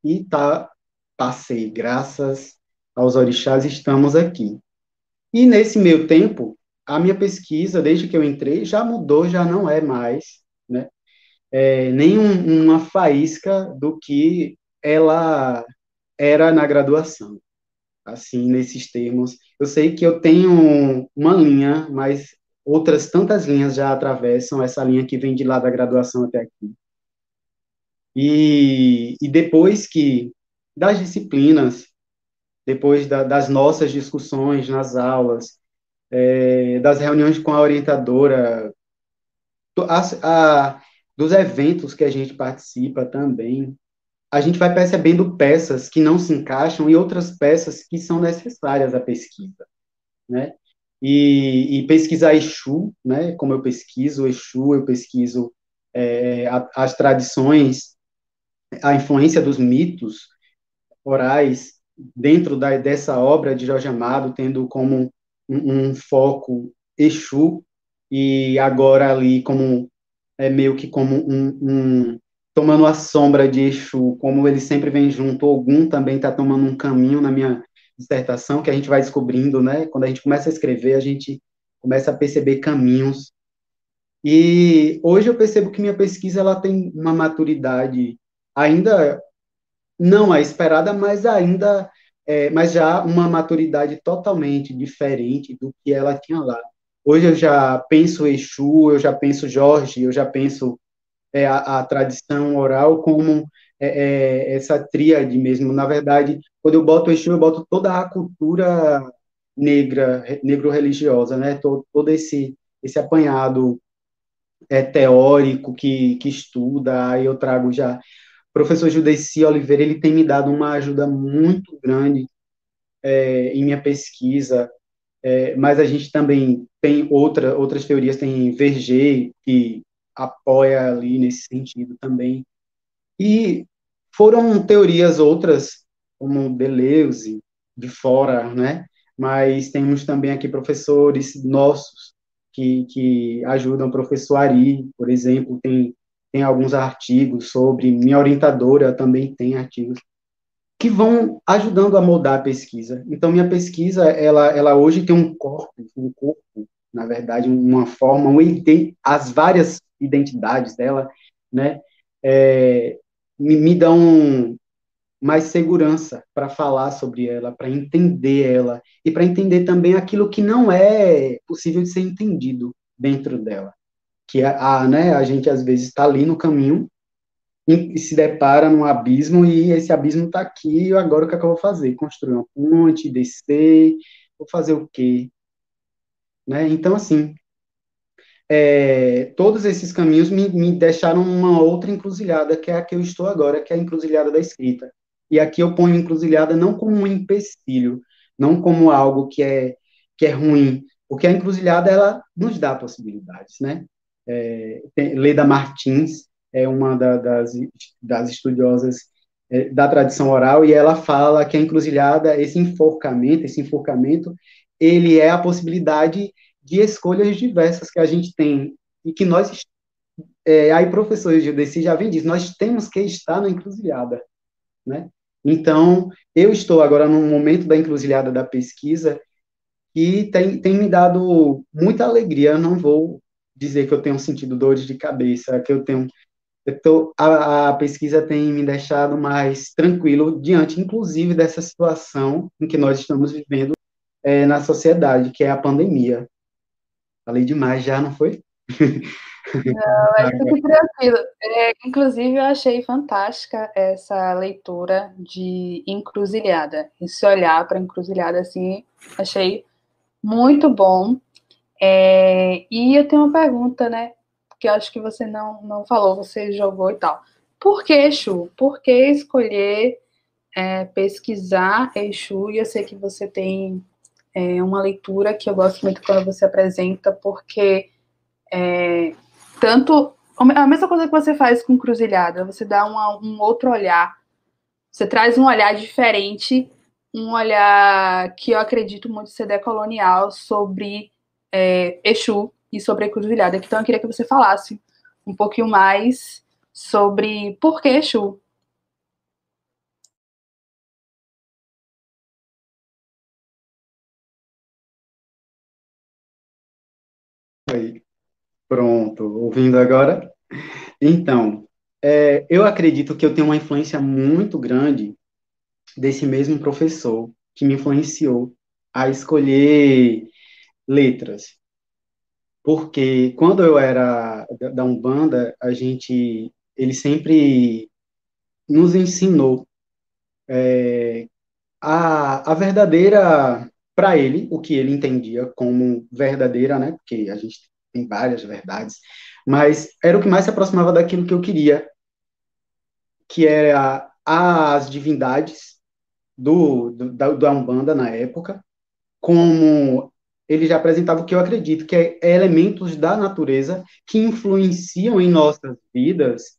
S2: e tá, passei. Graças aos orixás, estamos aqui. E nesse meio tempo, a minha pesquisa, desde que eu entrei, já mudou, já não é mais, né? É, nem um, uma faísca do que ela era na graduação. Assim, nesses termos. Eu sei que eu tenho uma linha, mas outras tantas linhas já atravessam essa linha que vem de lá da graduação até aqui. E, e depois que, das disciplinas, depois da, das nossas discussões nas aulas, é, das reuniões com a orientadora, a, a, dos eventos que a gente participa também, a gente vai percebendo peças que não se encaixam e outras peças que são necessárias à pesquisa, né? E, e pesquisar Exu, né? Como eu pesquiso Exu, eu pesquiso é, a, as tradições a influência dos mitos orais dentro da, dessa obra de Jorge Amado, tendo como um, um, foco Exu, e agora ali como é meio que como um, um tomando a sombra de Exu, como ele sempre vem junto, Ogum também está tomando um caminho na minha dissertação, que a gente vai descobrindo, né? Quando a gente começa a escrever, a gente começa a perceber caminhos. E hoje eu percebo que minha pesquisa ela tem uma maturidade ainda não a esperada, mas ainda, é, mas já uma maturidade totalmente diferente do que ela tinha lá. Hoje eu já penso Exu, eu já penso Jorge, eu já penso é, a, a, tradição oral como é, é essa tríade mesmo. Na verdade, quando eu boto Exu, eu boto toda a cultura negra, negro-religiosa, né? Todo, todo esse, esse apanhado é, teórico que, que estuda, aí eu trago já professor Judeci Oliveira, ele tem me dado uma ajuda muito grande é, em minha pesquisa, é, mas a gente também tem outra, outras teorias, tem Verger, que apoia ali nesse sentido também, e foram teorias outras, como Deleuze, de fora, né, mas temos também aqui professores nossos que, que ajudam, o professor Ari, por exemplo, tem tem alguns artigos sobre, minha orientadora também tem artigos que vão ajudando a moldar a pesquisa. Então, minha pesquisa, ela, ela hoje tem um corpo, um corpo, na verdade, uma forma, um, as várias identidades dela, né, é, me, me dão mais segurança para falar sobre ela, para entender ela, e para entender também aquilo que não é possível de ser entendido dentro dela que a, né, a gente às vezes está ali no caminho e, se depara num abismo e esse abismo está aqui agora o que, é que eu vou fazer? Construir uma ponte, descer, vou fazer o quê? Né? Então, assim, é, todos esses caminhos me, me deixaram uma outra encruzilhada, que é a que eu estou agora, que é a encruzilhada da escrita. E aqui eu ponho encruzilhada não como um empecilho, não como algo que é, que é ruim, porque a encruzilhada, ela nos dá possibilidades, né? é, Leda Martins, é uma da, das, das estudiosas é, da tradição oral, e ela fala que a encruzilhada, esse enforcamento, esse enforcamento, ele é a possibilidade de escolhas diversas que a gente tem e que nós é, aí professores de já vem disso, nós temos que estar na encruzilhada, né? Então, eu estou agora num momento da encruzilhada da pesquisa e tem, tem me dado muita alegria, eu não vou dizer que eu tenho sentido dores de cabeça, que eu tenho eu tô, a, a, pesquisa tem me deixado mais tranquilo diante, inclusive, dessa situação em que nós estamos vivendo é, na sociedade, que é a pandemia. Falei demais já, não foi?
S1: Não, mas fique tranquilo. É, inclusive, eu achei fantástica essa leitura de encruzilhada. Esse olhar para encruzilhada, assim, achei muito bom. É, e eu tenho uma pergunta, né? Que eu acho que você não, não falou, você jogou e tal. Por que Exu? Por que escolher é, pesquisar Exu? E eu sei que você tem é, uma leitura que eu gosto muito quando você apresenta, porque é, tanto a mesma coisa que você faz com Cruzilhada, você dá uma, um outro olhar, você traz um olhar diferente, um olhar que eu acredito muito ser decolonial sobre é, Exu e sobre a Cruzilhada. Então eu queria que você falasse um pouquinho mais sobre por que Exu,
S2: Aí, pronto, ouvindo agora? Então, é, eu acredito que eu tenho uma influência muito grande desse mesmo professor que me influenciou a escolher letras. Porque quando eu era da Umbanda, a gente, ele sempre nos ensinou é, a, a verdadeira para ele, o que ele entendia como verdadeira, né? Porque a gente tem várias verdades, mas era o que mais se aproximava daquilo que eu queria, que era as divindades do, do da, da Umbanda na época, como ele já apresentava o que eu acredito, que é, elementos da natureza que influenciam em nossas vidas,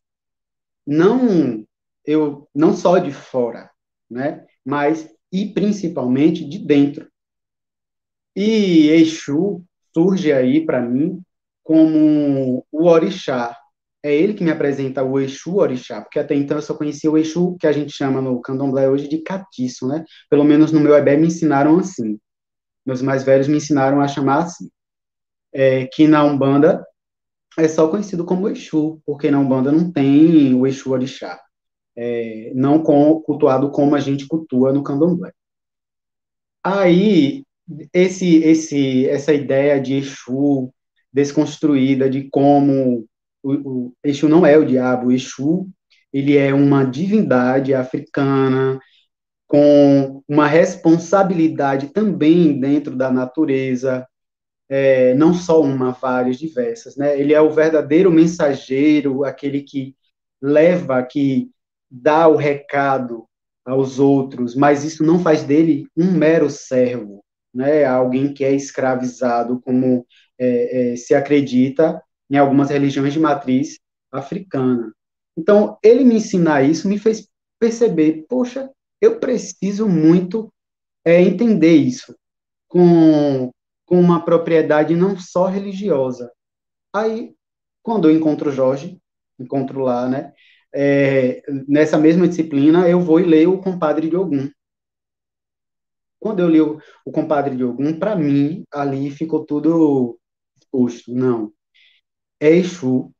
S2: não eu não só de fora, né, mas e principalmente de dentro. E Exu surge aí para mim como o orixá. É ele que me apresenta o Exu orixá, porque até então eu só conhecia o Exu que a gente chama no candomblé hoje de catiço, né? Pelo menos no meu EBE me ensinaram assim. Meus mais velhos me ensinaram a chamar assim. É, que na Umbanda é só conhecido como Exu, porque na Umbanda não tem o Exu orixá. É, não com, cultuado como a gente cultua no candomblé. Aí esse, esse, essa ideia de Exu desconstruída, de como o, o Exu não é o diabo, o Exu ele é uma divindade africana com uma responsabilidade também dentro da natureza, é, não só uma, várias, diversas, né? Ele é o verdadeiro mensageiro, aquele que leva, que dá o recado aos outros, mas isso não faz dele um mero servo, né, alguém que é escravizado, como é, é, se acredita em algumas religiões de matriz africana. Então, ele me ensinar isso me fez perceber, poxa, eu preciso muito é, entender isso com, com uma propriedade não só religiosa. Aí, quando eu encontro Jorge, encontro lá, né, é, nessa mesma disciplina, eu vou e leio o Compadre de Ogum, quando eu li o, o Compadre de Ogum, para mim, ali ficou tudo exposto. Não. É Exu,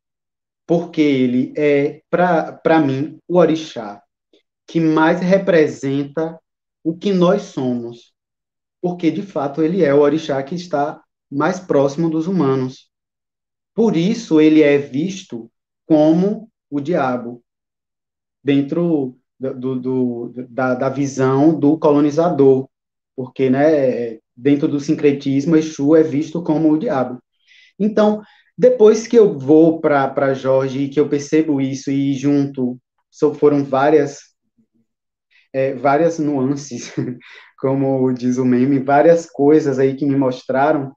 S2: porque ele é, para mim, o orixá que mais representa o que nós somos. Porque, de fato, ele é o orixá que está mais próximo dos humanos. Por isso, ele é visto como o diabo, dentro do, do, da, da visão do colonizador, porque, né, dentro do sincretismo, Exu é visto como o diabo. Então, depois que eu vou para Jorge e que eu percebo isso e junto, foram várias é, várias nuances, como diz o meme, várias coisas aí que me mostraram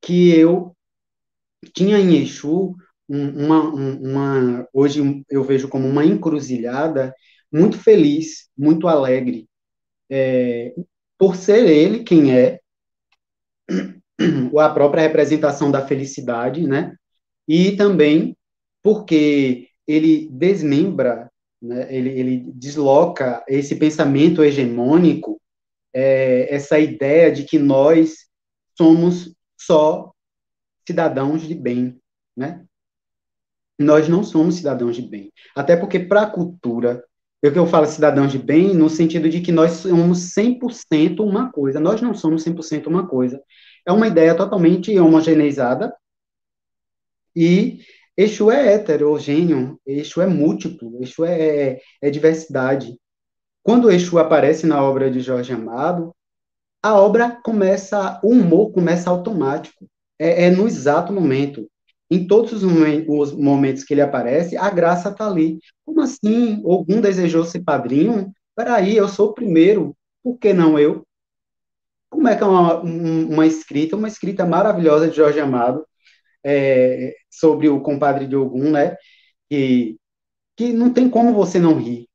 S2: que eu tinha em Exu uma, uma, hoje eu vejo como uma encruzilhada muito feliz, muito alegre, é, por ser ele quem é, a própria representação da felicidade, né? E também porque ele desmembra, né? ele, ele desloca esse pensamento hegemônico, é, essa ideia de que nós somos só cidadãos de bem, né? Nós não somos cidadãos de bem. Até porque, para a cultura, eu que eu falo cidadãos de bem, no sentido de que nós somos 100% uma coisa. Nós não somos 100% uma coisa. É uma ideia totalmente homogeneizada. E Exu é heterogêneo, Exu é múltiplo, Exu é, é, é diversidade. Quando Exu aparece na obra de Jorge Amado, a obra começa, o humor começa automático. É, é no exato momento. Em todos os momentos que ele aparece, a graça está ali. Como assim? Algum desejou ser padrinho? Peraí, eu sou o primeiro, por que não eu? Como é que é uma, uma escrita, uma escrita maravilhosa de Jorge Amado, é, sobre o compadre de Ogum, né? Que, que não tem como você não rir,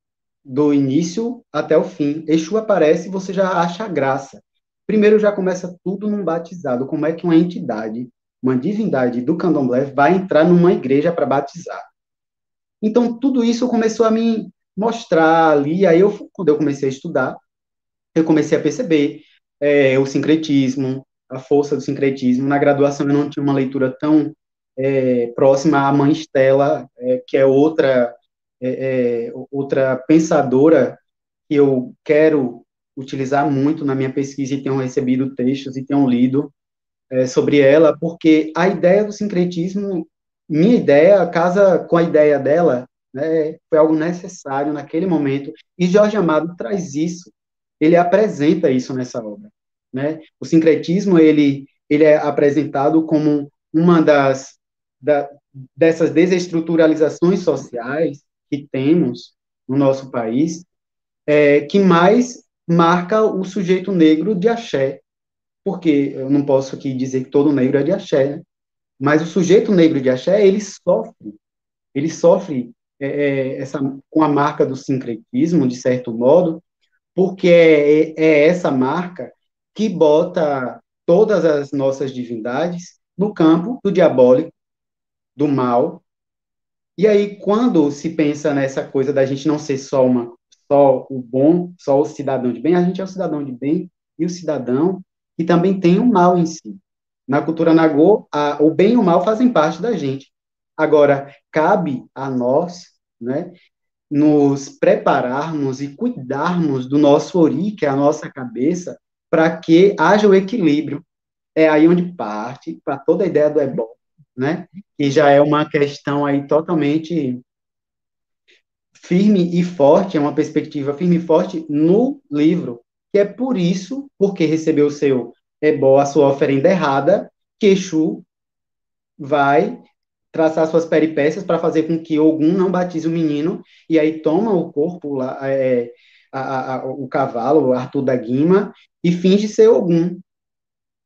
S2: do início até o fim. Exu aparece e você já acha graça. Primeiro já começa tudo num batizado. Como é que uma entidade uma divindade do candomblé vai entrar numa igreja para batizar. Então, tudo isso começou a me mostrar ali, aí eu, quando eu comecei a estudar, eu comecei a perceber é, o sincretismo, a força do sincretismo. Na graduação eu não tinha uma leitura tão é, próxima à Mãe Estela, é, que é outra, é, é, outra pensadora que eu quero utilizar muito na minha pesquisa e tenho recebido textos e tenho lido é, sobre ela, porque a ideia do sincretismo, minha ideia, casa com a ideia dela, né, foi algo necessário naquele momento, e Jorge Amado traz isso, ele apresenta isso nessa obra. Né? O sincretismo, ele, ele é apresentado como uma das da, dessas desestruturalizações sociais que temos no nosso país, é, que mais marca o sujeito negro de axé, porque eu não posso aqui dizer que todo negro é de axé, né? mas o sujeito negro de axé, ele sofre, ele sofre é, é, essa, com a marca do sincretismo, de certo modo, porque é, é essa marca que bota todas as nossas divindades no campo do diabólico, do mal. E aí, quando se pensa nessa coisa da gente não ser só uma só o bom, só o cidadão de bem, a gente é o cidadão de bem e o cidadão e também tem o mal em si. Na cultura nagô, a, o bem e o mal fazem parte da gente. Agora, cabe a nós, né, nos prepararmos e cuidarmos do nosso ori, que é a nossa cabeça, para que haja o equilíbrio. É aí onde parte para toda a ideia do ebó, né? Que já é uma questão aí totalmente firme e forte, é uma perspectiva firme e forte no livro, que é por isso, porque recebeu o seu ebó, a sua oferenda errada, que Exu vai traçar suas peripécias para fazer com que Ogum não batize o menino, e aí toma o corpo, lá, é, a, a, o cavalo, Arthur da Guima, e finge ser Ogum.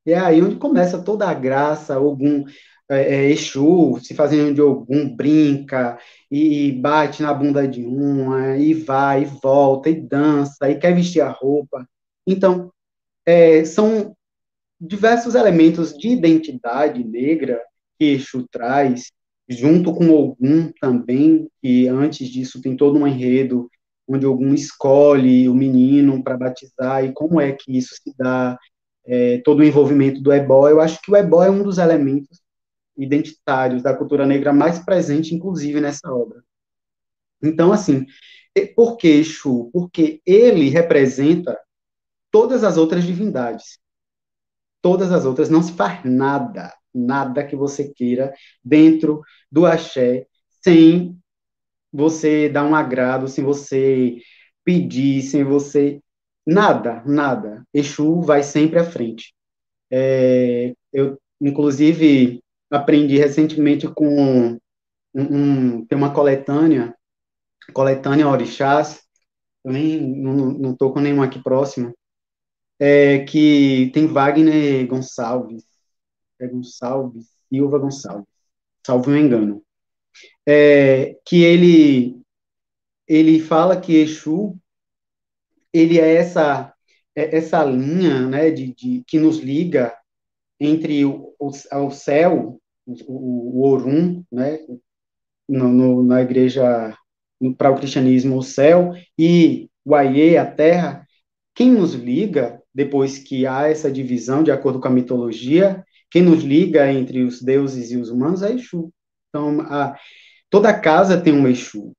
S2: E é aí onde começa toda a graça, Ogum, é, é, Exu, se fazendo de Ogum, brinca, e, e bate na bunda de uma, e vai, e volta, e dança, e quer vestir a roupa. Então, é, são diversos elementos de identidade negra que Exu traz, junto com Ogum também, que antes disso tem todo um enredo onde Ogum escolhe o menino para batizar e como é que isso se dá, é, todo o envolvimento do ebó. Eu acho que o ebó é um dos elementos identitários da cultura negra mais presente, inclusive, nessa obra. Então, assim, por que Exu? Porque ele representa todas as outras divindades. Todas as outras não se faz nada, nada que você queira dentro do axé sem você dar um agrado, sem você pedir, sem você nada, nada. Exu vai sempre à frente. É, eu, inclusive, aprendi recentemente com um, um, tem uma coletânea, coletânea Orixás, eu nem não estou com nenhum aqui próximo, é, que tem Wagner Gonçalves, é Gonçalves, Silva Gonçalves, salvo um engano. é, que ele ele fala que Exu ele é essa é, essa linha né, de, de que nos liga entre o, o, o céu, o, o Orum, né, no, no, na igreja, para o cristianismo, o céu, e o Aie, a terra, quem nos liga, depois que há essa divisão, de acordo com a mitologia, quem nos liga entre os deuses e os humanos é Exu. Então, a, toda casa tem um Exu,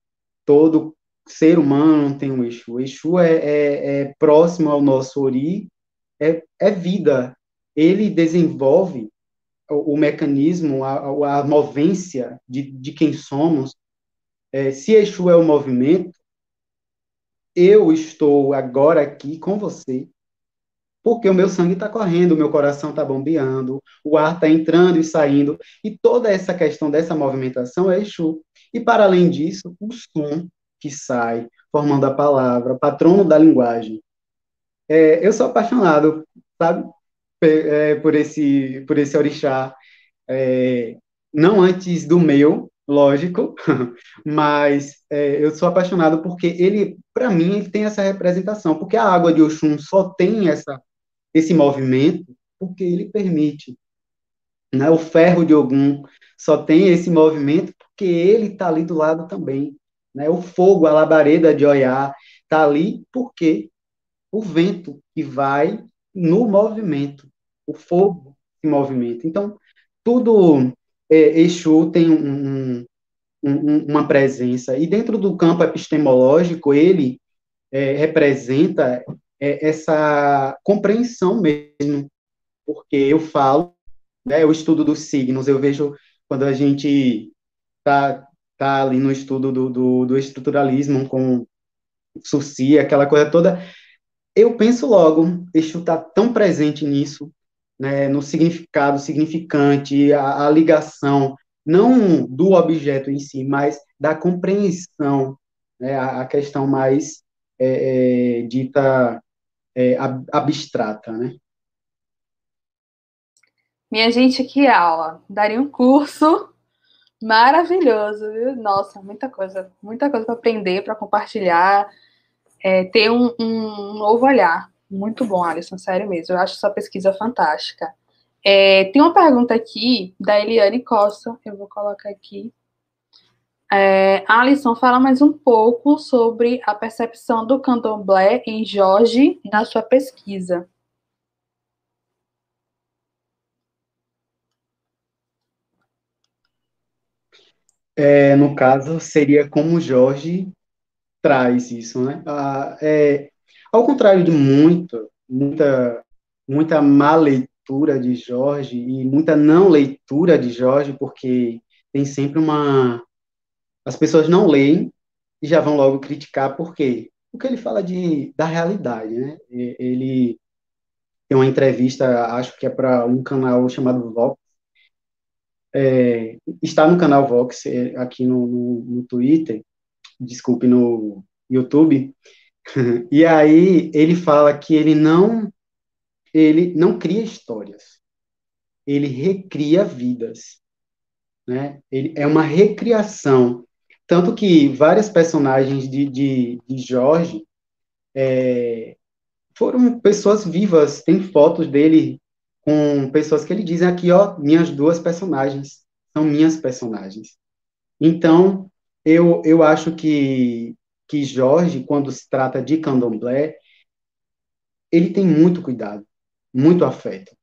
S2: todo ser humano tem um Exu. Exu é, é, é próximo ao nosso Ori, é, é vida. Ele desenvolve o, o mecanismo, a, a movência de, de quem somos. É, se Exu é o movimento, eu estou agora aqui com você, porque o meu sangue está correndo, o meu coração está bombeando, o ar está entrando e saindo, e toda essa questão dessa movimentação é Exu. E para além disso, o som que sai, formando a palavra, patrono da linguagem. É, eu sou apaixonado, sabe, é, por esse por esse orixá, é, não antes do meu, lógico, mas é, eu sou apaixonado porque ele, para mim, ele tem essa representação, porque a água de Oxum só tem essa esse movimento porque ele permite. Né? O ferro de Ogum só tem esse movimento porque ele está ali do lado também. Né? O fogo, a labareda de Oiá, está ali porque o vento que vai no movimento, o fogo se movimenta. Então, tudo é, Exu tem um, um, um, uma presença. E dentro do campo epistemológico, ele é, representa é, essa compreensão mesmo, porque eu falo, né, o estudo dos signos, eu vejo quando a gente está tá ali no estudo do, do, do estruturalismo com Suci, aquela coisa toda, eu penso logo, Exu está tão presente nisso, né, no significado, significante, a, a, ligação, não do objeto em si, mas da compreensão, né, a, a questão mais é, é, dita é, abstrata, né?
S1: Minha gente, que aula! Daria um curso Maravilhoso, viu? Nossa, muita coisa, muita coisa para aprender, para compartilhar, é, ter um, um, novo olhar. Muito bom, Alisson, sério mesmo. Eu acho sua pesquisa fantástica. É, tem uma pergunta aqui da Eliane Costa, eu vou colocar aqui. É, Alisson, fala mais um pouco sobre a percepção do candomblé em Jorge na sua pesquisa.
S2: É, no caso, seria como Jorge traz isso, né? Ah, é, ao contrário de muito, muita, muita má leitura de Jorge e muita não leitura de Jorge, porque tem sempre uma... As pessoas não leem e já vão logo criticar, por quê? Porque ele fala de, da realidade, né? Ele tem uma entrevista, acho que é para um canal chamado Vox, é, está no canal Vox, é, aqui no, no, no Twitter, desculpe, no YouTube, e aí ele fala que ele não ele não cria histórias, ele recria vidas, né? Ele é uma recriação, tanto que várias personagens de, de, de Jorge é, foram pessoas vivas, tem fotos dele com pessoas que ele diz aqui, ó, minhas duas personagens são minhas personagens. Então, eu, eu acho que, que Jorge, quando se trata de candomblé, ele tem muito cuidado, muito afeto.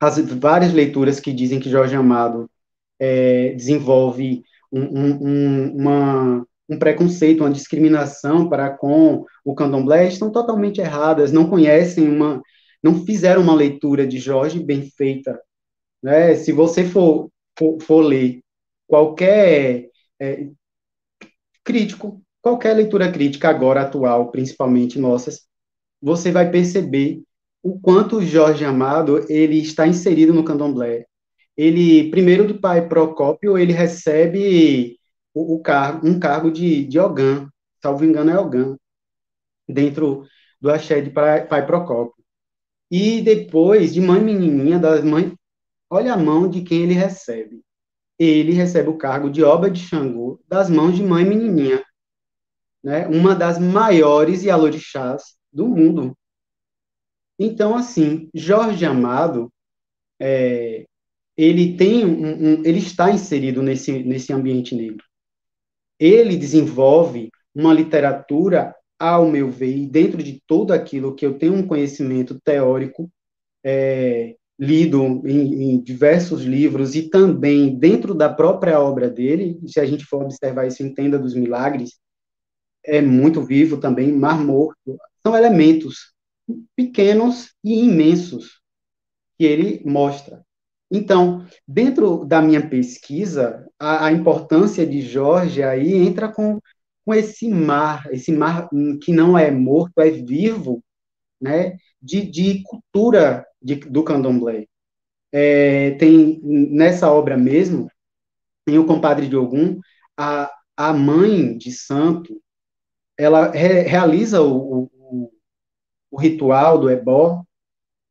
S2: As várias leituras que dizem que Jorge Amado é, desenvolve um, um, uma, um preconceito, uma discriminação para com o candomblé estão totalmente erradas, não conhecem uma, não fizeram uma leitura de Jorge bem feita. Né? Se você for, for, for ler qualquer é, crítico, qualquer leitura crítica agora atual, principalmente nossas, você vai perceber o quanto Jorge Amado ele está inserido no candomblé. Ele, primeiro do pai Procópio, ele recebe o, o cargo, um cargo de, de Ogã, salvo engano é Ogã, dentro do axé de pai, pai Procópio. E depois, de mãe menininha, das mães, olha a mão de quem ele recebe. ele recebe o cargo de obra de Xangô das mãos de mãe menininha, né? Uma das maiores Yalorixás do mundo. Então, assim, Jorge Amado, é, ele tem um, um, ele está inserido nesse, nesse ambiente negro. Ele desenvolve uma literatura, ao meu ver, e dentro de tudo aquilo que eu tenho um conhecimento teórico, é, lido em, em, diversos livros e também dentro da própria obra dele, se a gente for observar isso em Tenda dos Milagres, é muito vivo também, Mar Morto, são elementos pequenos e imensos que ele mostra. Então, dentro da minha pesquisa, a, a importância de Jorge aí entra com, com esse mar, esse mar que não é morto, é vivo, né, de, de cultura de, do candomblé. É, tem nessa obra mesmo, tem o compadre de Ogum, a, a mãe de santo, ela re, realiza o, o, o, ritual do ebó,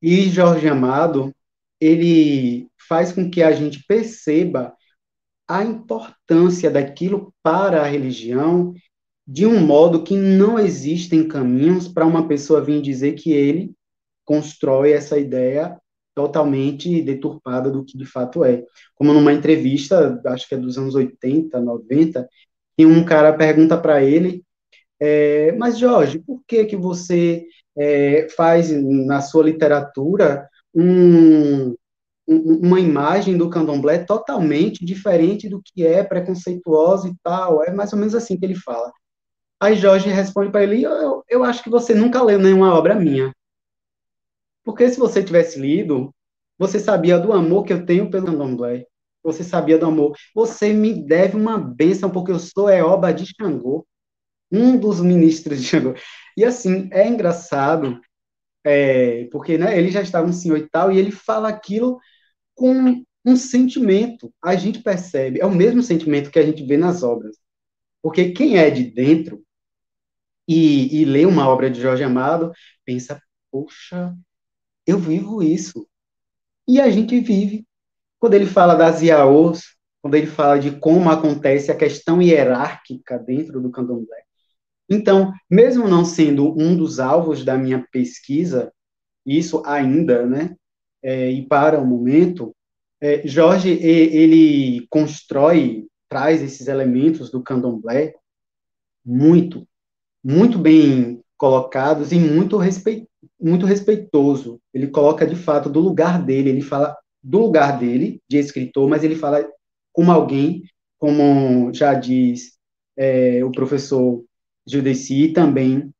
S2: e Jorge Amado, ele faz com que a gente perceba a importância daquilo para a religião de um modo que não existem caminhos para uma pessoa vir dizer que ele constrói essa ideia totalmente deturpada do que de fato é. Como numa entrevista, acho que é dos anos 80, 90, e um cara pergunta para ele, é, mas Jorge, por que que você é, faz na sua literatura um, um, uma imagem do candomblé totalmente diferente do que é preconceituosa e tal? É mais ou menos assim que ele fala. Aí Jorge responde para ele, eu, eu acho que você nunca leu nenhuma obra minha. Porque se você tivesse lido, você sabia do amor que eu tenho pelo candomblé. Você sabia do amor. Você me deve uma bênção, porque eu sou Eoba de Xangô, um dos ministros de Xangô. E assim, é engraçado, é, porque né, ele já estava um senhor e tal, e ele fala aquilo com um sentimento. A gente percebe, é o mesmo sentimento que a gente vê nas obras. Porque quem é de dentro e, e lê uma obra de Jorge Amado, pensa, poxa, eu vivo isso. E a gente vive. Quando ele fala das IAOs, quando ele fala de como acontece a questão hierárquica dentro do candomblé. Então, mesmo não sendo um dos alvos da minha pesquisa, isso ainda, né, é, e para o momento, é, Jorge, ele constrói, traz esses elementos do candomblé muito, muito bem colocados e muito respeitados muito respeitoso. Ele coloca de fato do lugar dele, ele fala do lugar dele, de escritor, mas ele fala como alguém, como já diz é, o professor Judeci e também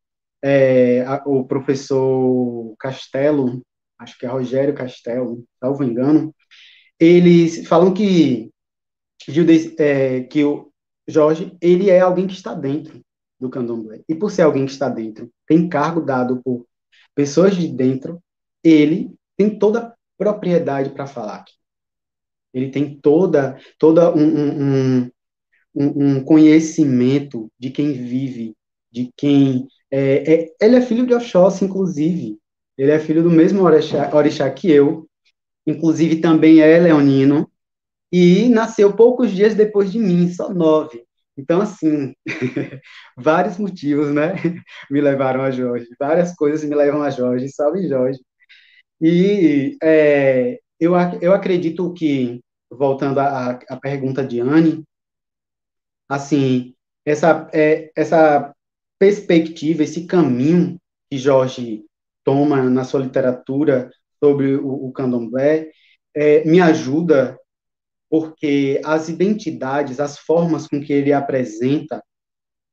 S2: é, a, o professor Castelo, acho que é Rogério Castelo, salvo engano, eles falam que, Judeci, é, que o Jorge, ele é alguém que está dentro do candomblé. E por ser alguém que está dentro, tem cargo dado por pessoas de dentro, ele tem toda a propriedade para falar aqui. Ele tem toda, toda um, um, um, um conhecimento de quem vive, de quem. É, é, ele é filho de Oxóssi, inclusive. Ele é filho do mesmo orixá, orixá que eu. Inclusive, também é leonino. E nasceu poucos dias depois de mim, só nove. Então, assim, vários motivos, né, me levaram a Jorge, várias coisas me levam a Jorge, salve Jorge. E é, eu, eu acredito que, voltando à, à pergunta de Anne, assim, essa, é, essa perspectiva, esse caminho que Jorge toma na sua literatura sobre o, o candomblé, é, me ajuda porque as identidades, as formas com que ele apresenta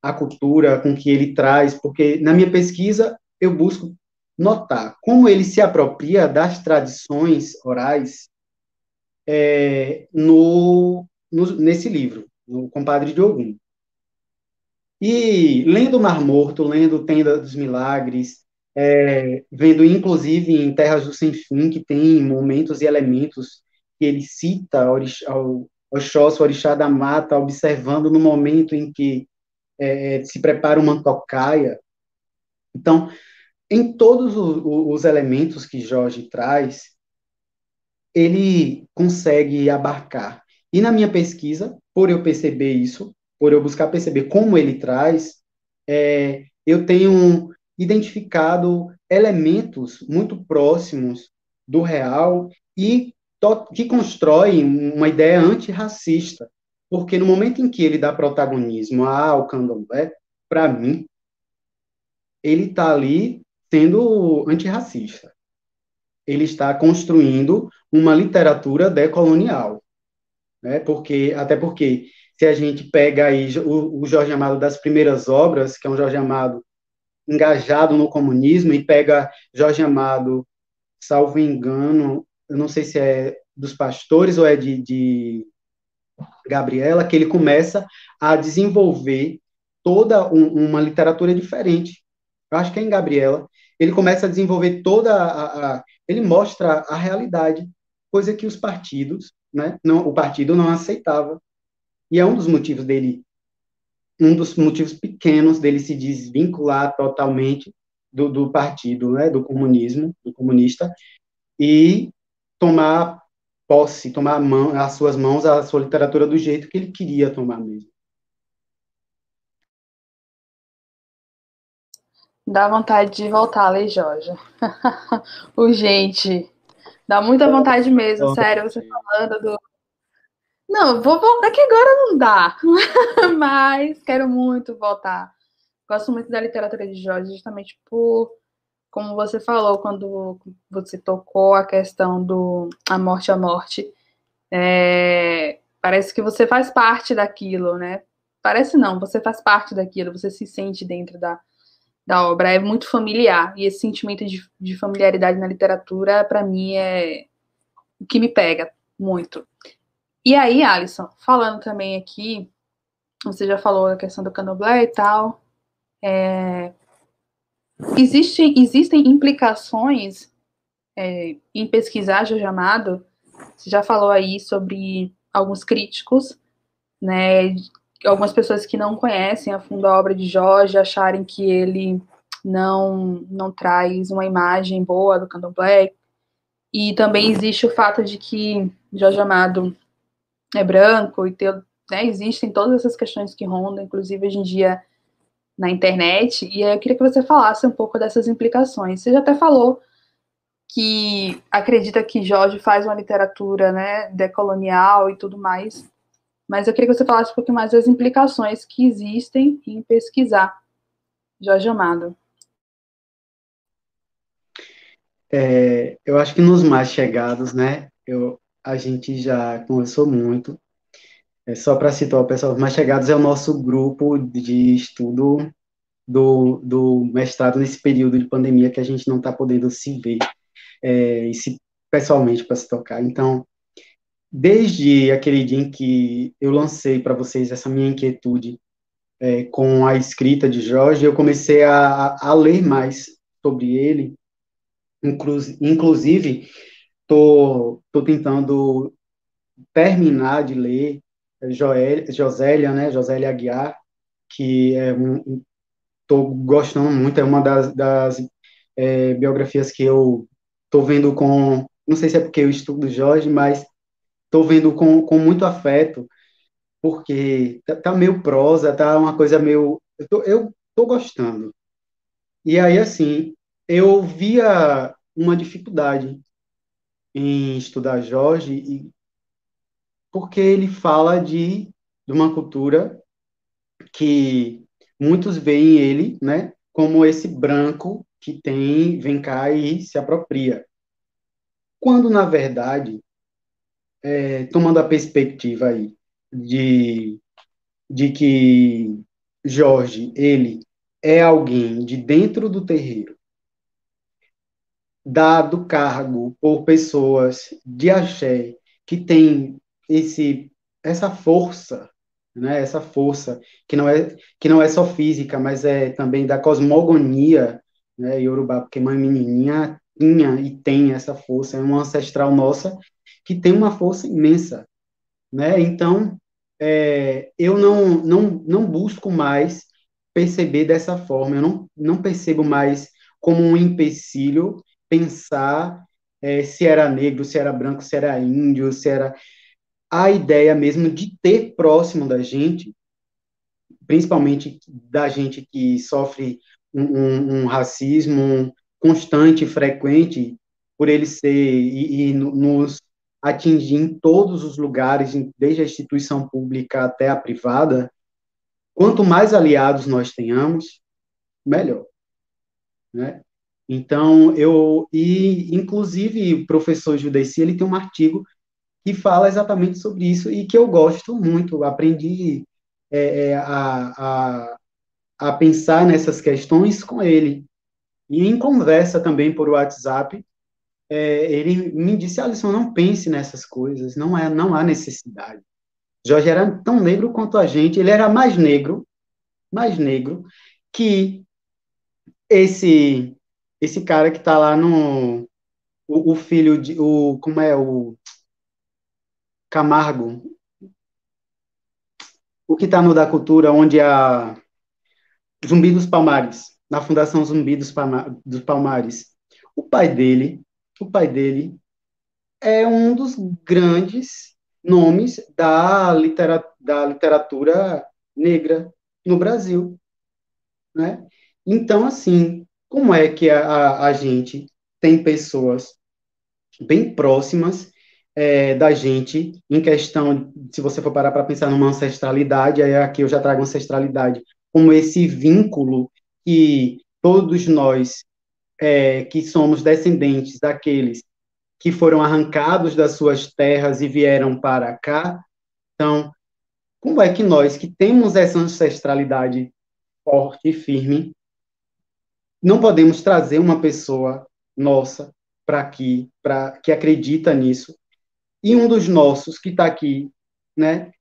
S2: a cultura, com que ele traz, porque na minha pesquisa eu busco notar como ele se apropria das tradições orais é, no, no, nesse livro, no Compadre de Ogum. E lendo Mar Morto, lendo Tenda dos Milagres, é, vendo inclusive em Terras do Sem Fim, que tem momentos e elementos que ele cita o Oxóssi, o orixá da mata, observando no momento em que é, se prepara uma tocaia. Então, em todos os, os elementos que Jorge traz, ele consegue abarcar. E na minha pesquisa, por eu perceber isso, por eu buscar perceber como ele traz, é, eu tenho identificado elementos muito próximos do real e que constroem uma ideia antirracista. Porque no momento em que ele dá protagonismo ao candomblé, para mim, ele está ali sendo antirracista. Ele está construindo uma literatura decolonial. Né? Porque, até porque, se a gente pega aí o, o Jorge Amado das primeiras obras, que é um Jorge Amado engajado no comunismo, e pega Jorge Amado, salvo engano, eu não sei se é dos pastores ou é de, de Gabriela, que ele começa a desenvolver toda um, uma literatura diferente. Eu acho que é em Gabriela. Ele começa a desenvolver toda a, a, ele mostra a realidade, coisa que os partidos, né, não, o partido não aceitava. E é um dos motivos dele, um dos motivos pequenos dele se desvincular totalmente do, do partido, né, do comunismo, do comunista, e tomar posse, tomar mão, as suas mãos, a sua literatura do jeito que ele queria tomar mesmo.
S1: Dá vontade de voltar a ler Jorge. Urgente. Dá muita vontade mesmo, sério, você falando do. Não, vou voltar que agora não dá. Mas quero muito voltar. Gosto muito da literatura de Jorge, justamente por como você falou quando você tocou a questão do a morte a morte, é, parece que você faz parte daquilo, né? Parece não, você faz parte daquilo, você se sente dentro da, da obra, é muito familiar, e esse sentimento de, de familiaridade na literatura, para mim, é o que me pega muito. E aí, Alisson, falando também aqui, você já falou a questão do candomblé e tal, é, Existe, existem implicações é, em pesquisar Jorge você já falou aí sobre alguns críticos, né, algumas pessoas que não conhecem a fundo a obra de Jorge, acharem que ele não, não traz uma imagem boa do candomblé, e também existe o fato de que Jorge Amado é branco, e ter, né, existem todas essas questões que rondam, inclusive hoje em dia na internet, e aí eu queria que você falasse um pouco dessas implicações. Você já até falou que acredita que Jorge faz uma literatura né, decolonial e tudo mais, mas eu queria que você falasse um pouquinho mais das implicações que existem em pesquisar Jorge Amado.
S2: É, eu acho que nos mais chegados, né, eu, a gente já conversou muito, é, só para citar o pessoal mais chegados, é o nosso grupo de estudo do, do mestrado nesse período de pandemia que a gente não está podendo se ver é, e se, pessoalmente para se tocar. Então, desde aquele dia em que eu lancei para vocês essa minha inquietude é, com a escrita de Jorge, eu comecei a, a ler mais sobre ele, inclu, inclusive tô, tô tentando terminar de ler Joel, Josélia, né, Josélia Aguiar, que é um, estou gostando muito, é uma das, das é, biografias que eu estou vendo com, não sei se é porque eu estudo Jorge, mas estou vendo com, com muito afeto, porque tá, tá, meio prosa, tá uma coisa meio, eu tô, eu tô gostando. E aí, assim, eu via uma dificuldade em estudar Jorge e porque ele fala de, de uma cultura que muitos veem ele, né, como esse branco que tem, vem cá e se apropria. Quando, na verdade, é, tomando a perspectiva aí de, de que Jorge, ele é alguém de dentro do terreiro, dado cargo por pessoas de axé que tem esse essa força, né? Essa força que não é que não é só física, mas é também da cosmogonia, né? Yorubá, porque mãe menininha tinha e tem essa força, é uma ancestral nossa que tem uma força imensa, né? Então, é, eu não, não, não busco mais perceber dessa forma, eu não, não percebo mais como um empecilho pensar é, se era negro, se era branco, se era índio, se era a ideia mesmo de ter próximo da gente, principalmente da gente que sofre um, um, um racismo constante frequente, por ele ser e, e nos atingir em todos os lugares, desde a instituição pública até a privada, quanto mais aliados nós tenhamos, melhor. Né? Então, eu, e inclusive o professor Judeci, ele tem um artigo que fala exatamente sobre isso e que eu gosto muito, aprendi é, é, a, a, a pensar nessas questões com ele. E em conversa também por WhatsApp, é, ele me disse, Alisson, não pense nessas coisas, não, é, não há necessidade. Jorge era tão negro quanto a gente, ele era mais negro, mais negro, que esse esse cara que está lá no o, o, filho de o como é o Camargo o que está no da cultura onde a Zumbi dos Palmares na Fundação Zumbi dos, dos Palmares o pai dele o pai dele é um dos grandes nomes da, litera, da literatura negra no Brasil, né? Então, assim, como é que a, a gente tem pessoas bem próximas é, da gente em questão, se você for parar para pensar numa ancestralidade, aí aqui eu já trago ancestralidade, como esse vínculo que todos nós é, que somos descendentes daqueles que foram arrancados das suas terras e vieram para cá. Então, como é que nós, que temos essa ancestralidade forte e firme, não podemos trazer uma pessoa nossa para aqui, para que acredita nisso, e um dos nossos que está aqui, né,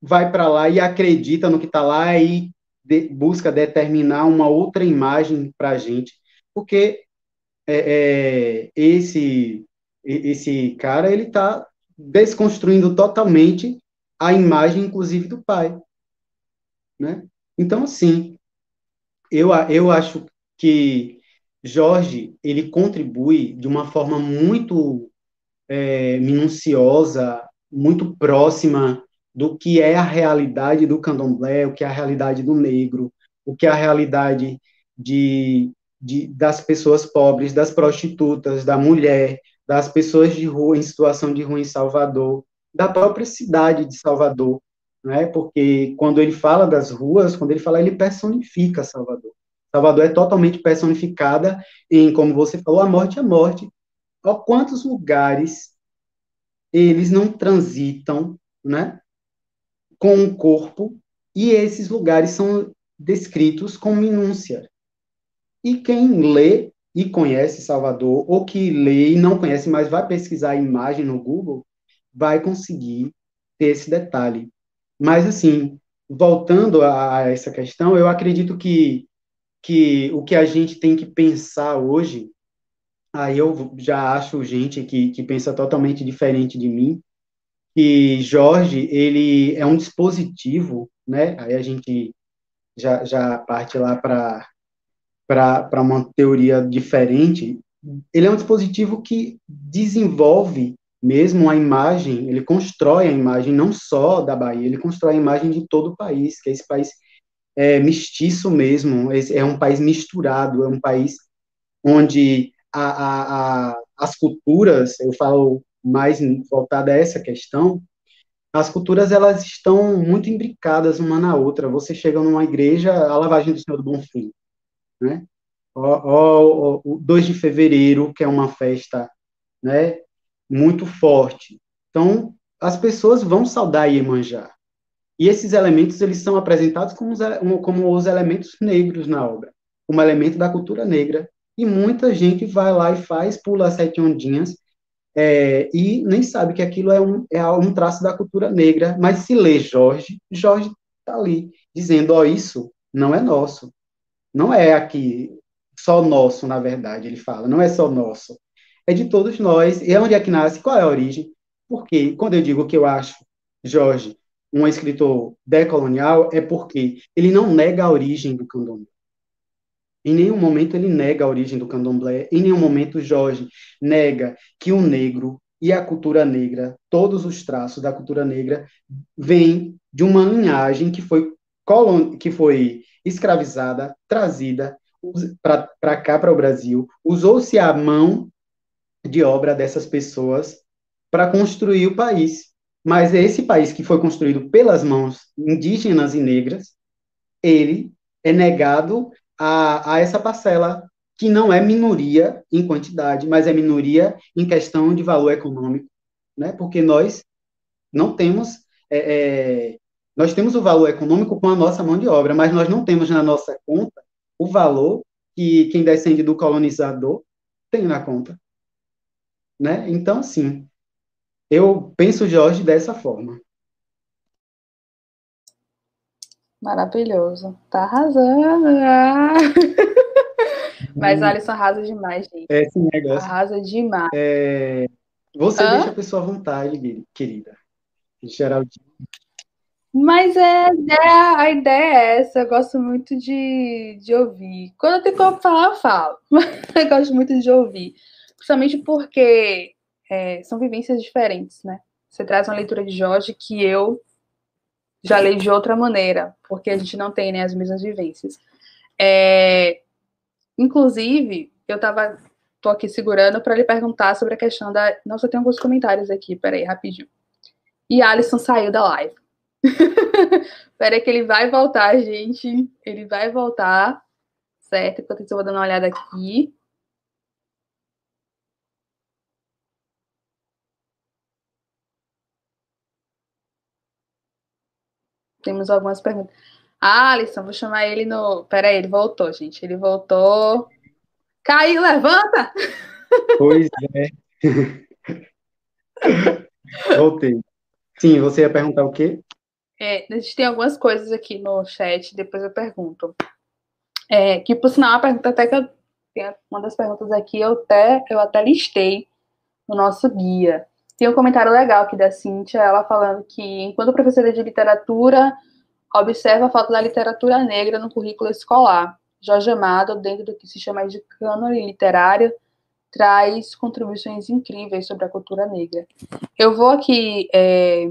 S2: vai para lá e acredita no que está lá e de, busca determinar uma outra imagem para a gente, porque é, é, esse esse cara ele está desconstruindo totalmente a imagem, inclusive do pai, né? Então assim, eu eu acho que Jorge ele contribui de uma forma muito é, minuciosa, muito próxima do que é a realidade do candomblé, o que é a realidade do negro, o que é a realidade de de, das pessoas pobres, das prostitutas, da mulher, das pessoas de rua em situação de rua em Salvador, da própria cidade de Salvador, né? Porque quando ele fala das ruas, quando ele fala, ele personifica Salvador. Salvador é totalmente personificada em, como você falou, a morte é morte. Ó, quantos lugares eles não transitam, né? Com o corpo e esses lugares são descritos com minúcia. E quem lê e conhece Salvador, ou que lê e não conhece, mas vai pesquisar a imagem no Google, vai conseguir ter esse detalhe. Mas, assim, voltando a, essa questão, eu acredito que, que o que a gente tem que pensar hoje, aí eu já acho gente que, que pensa totalmente diferente de mim, que Jorge, ele é um dispositivo, né? Aí a gente já, já parte lá para para uma teoria diferente, ele é um dispositivo que desenvolve mesmo a imagem, ele constrói a imagem não só da Bahia, ele constrói a imagem de todo o país, que é esse país é mestiço mesmo, é um país misturado, é um país onde a, a, a, as culturas, eu falo mais voltada a essa questão, as culturas elas estão muito imbricadas uma na outra. Você chega numa igreja, a lavagem do Senhor do Bonfim, né? O, o, o 2 de fevereiro, que é uma festa, né, muito forte. Então, as pessoas vão saudar Iemanjá. E esses elementos, eles são apresentados como os, como os elementos negros na obra, como elemento da cultura negra. E muita gente vai lá e faz, pula as sete ondinhas, é, e nem sabe que aquilo é um, é um traço da cultura negra, mas se lê Jorge, Jorge está ali, dizendo, ó, oh, isso não é nosso, não é aqui só nosso, na verdade, ele fala, não é só nosso, é de todos nós, e é onde é que nasce, qual é a origem, porque quando eu digo que eu acho Jorge um escritor decolonial, é porque ele não nega a origem do candomblé. Em nenhum momento ele nega a origem do candomblé, em nenhum momento Jorge nega que o negro e a cultura negra, todos os traços da cultura negra, vêm de uma linhagem que foi, que foi escravizada, trazida para cá, para o Brasil, usou-se a mão de obra dessas pessoas para construir o país. Mas esse país que foi construído pelas mãos indígenas e negras, ele é negado a, a essa parcela que não é minoria em quantidade, mas é minoria em questão de valor econômico, né? Porque nós não temos é, é, nós temos o valor econômico com a nossa mão de obra, mas nós não temos na nossa conta o valor que quem descende do colonizador tem na conta, né? Então, assim, eu penso Jorge dessa forma.
S1: Maravilhoso. Tá arrasando. Mas hum. Alisson arrasa demais, gente.
S2: É esse negócio.
S1: Arrasa demais.
S2: É... Você Hã? deixa a pessoa à vontade, querida. Geraldinho.
S1: Mas é, é, a ideia é essa, eu gosto muito de, de ouvir. Quando eu tenho como falar, eu falo. eu gosto muito de ouvir. Principalmente porque é, são vivências diferentes, né? Você traz uma leitura de Jorge que eu já leio de outra maneira, porque a gente não tem né, as mesmas vivências. É, inclusive, eu tava, tô aqui segurando para lhe perguntar sobre a questão da. Nossa, tem alguns comentários aqui, peraí, rapidinho. E Alisson saiu da live. peraí, que ele vai voltar, gente. Ele vai voltar, certo? Enquanto isso, eu vou dando uma olhada aqui. Temos algumas perguntas. Ah, Alisson, vou chamar ele no. Peraí, ele voltou, gente. Ele voltou. Caiu, levanta!
S2: Pois é. Voltei. Sim, você ia perguntar o quê?
S1: É, a gente tem algumas coisas aqui no chat, depois eu pergunto. É, que por sinal, a pergunta até que eu. Uma das perguntas aqui eu até, eu até listei no nosso guia. Tem um comentário legal aqui da Cíntia, ela falando que, enquanto professora de literatura, observa a falta da literatura negra no currículo escolar. Jorge Amado, dentro do que se chama de cânone literário, traz contribuições incríveis sobre a cultura negra. Eu vou aqui é,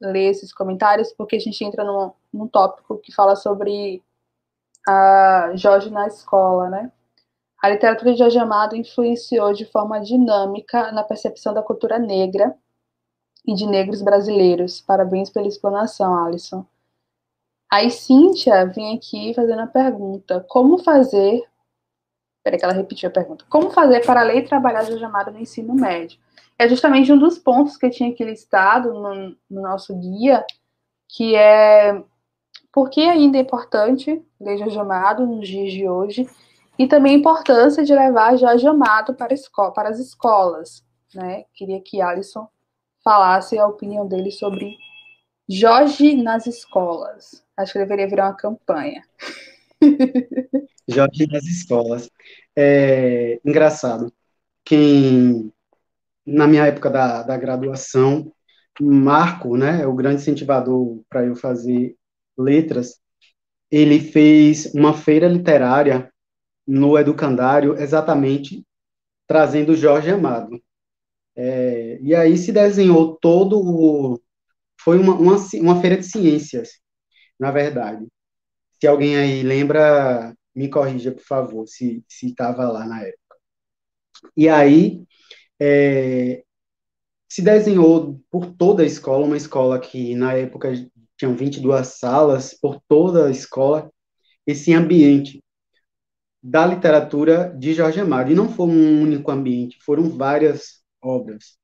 S1: ler esses comentários porque a gente entra num, num tópico que fala sobre a Jorge na escola, né? A literatura de Jorge Amado influenciou de forma dinâmica na percepção da cultura negra e de negros brasileiros. Parabéns pela explanação, Alisson. Aí Cíntia vem aqui fazendo a pergunta: como fazer. Peraí, que ela repetiu a pergunta. Como fazer para ler e trabalhar Jorge Amado no ensino médio? É justamente um dos pontos que eu tinha aqui listado no, no nosso guia, que é por que ainda é importante Jorge Amado nos dias de hoje e também a importância de levar Jorge Amado para, escola, para as escolas. Né? Queria que Alisson falasse a opinião dele sobre Jorge nas escolas. Acho que deveria virar uma campanha.
S2: Jorge nas escolas. É engraçado. Quem, na minha época da, da graduação, Marco, né, o grande incentivador para eu fazer letras, ele fez uma feira literária no educandário exatamente trazendo Jorge Amado. É, e aí se desenhou todo o. Foi uma, uma, uma feira de ciências, na verdade. Se alguém aí lembra, me corrija, por favor, se estava lá na época. E aí é, se desenhou por toda a escola, uma escola que na época tinham 22 salas, por toda a escola, esse ambiente da literatura de Jorge Amado. E não foi um único ambiente, foram várias obras.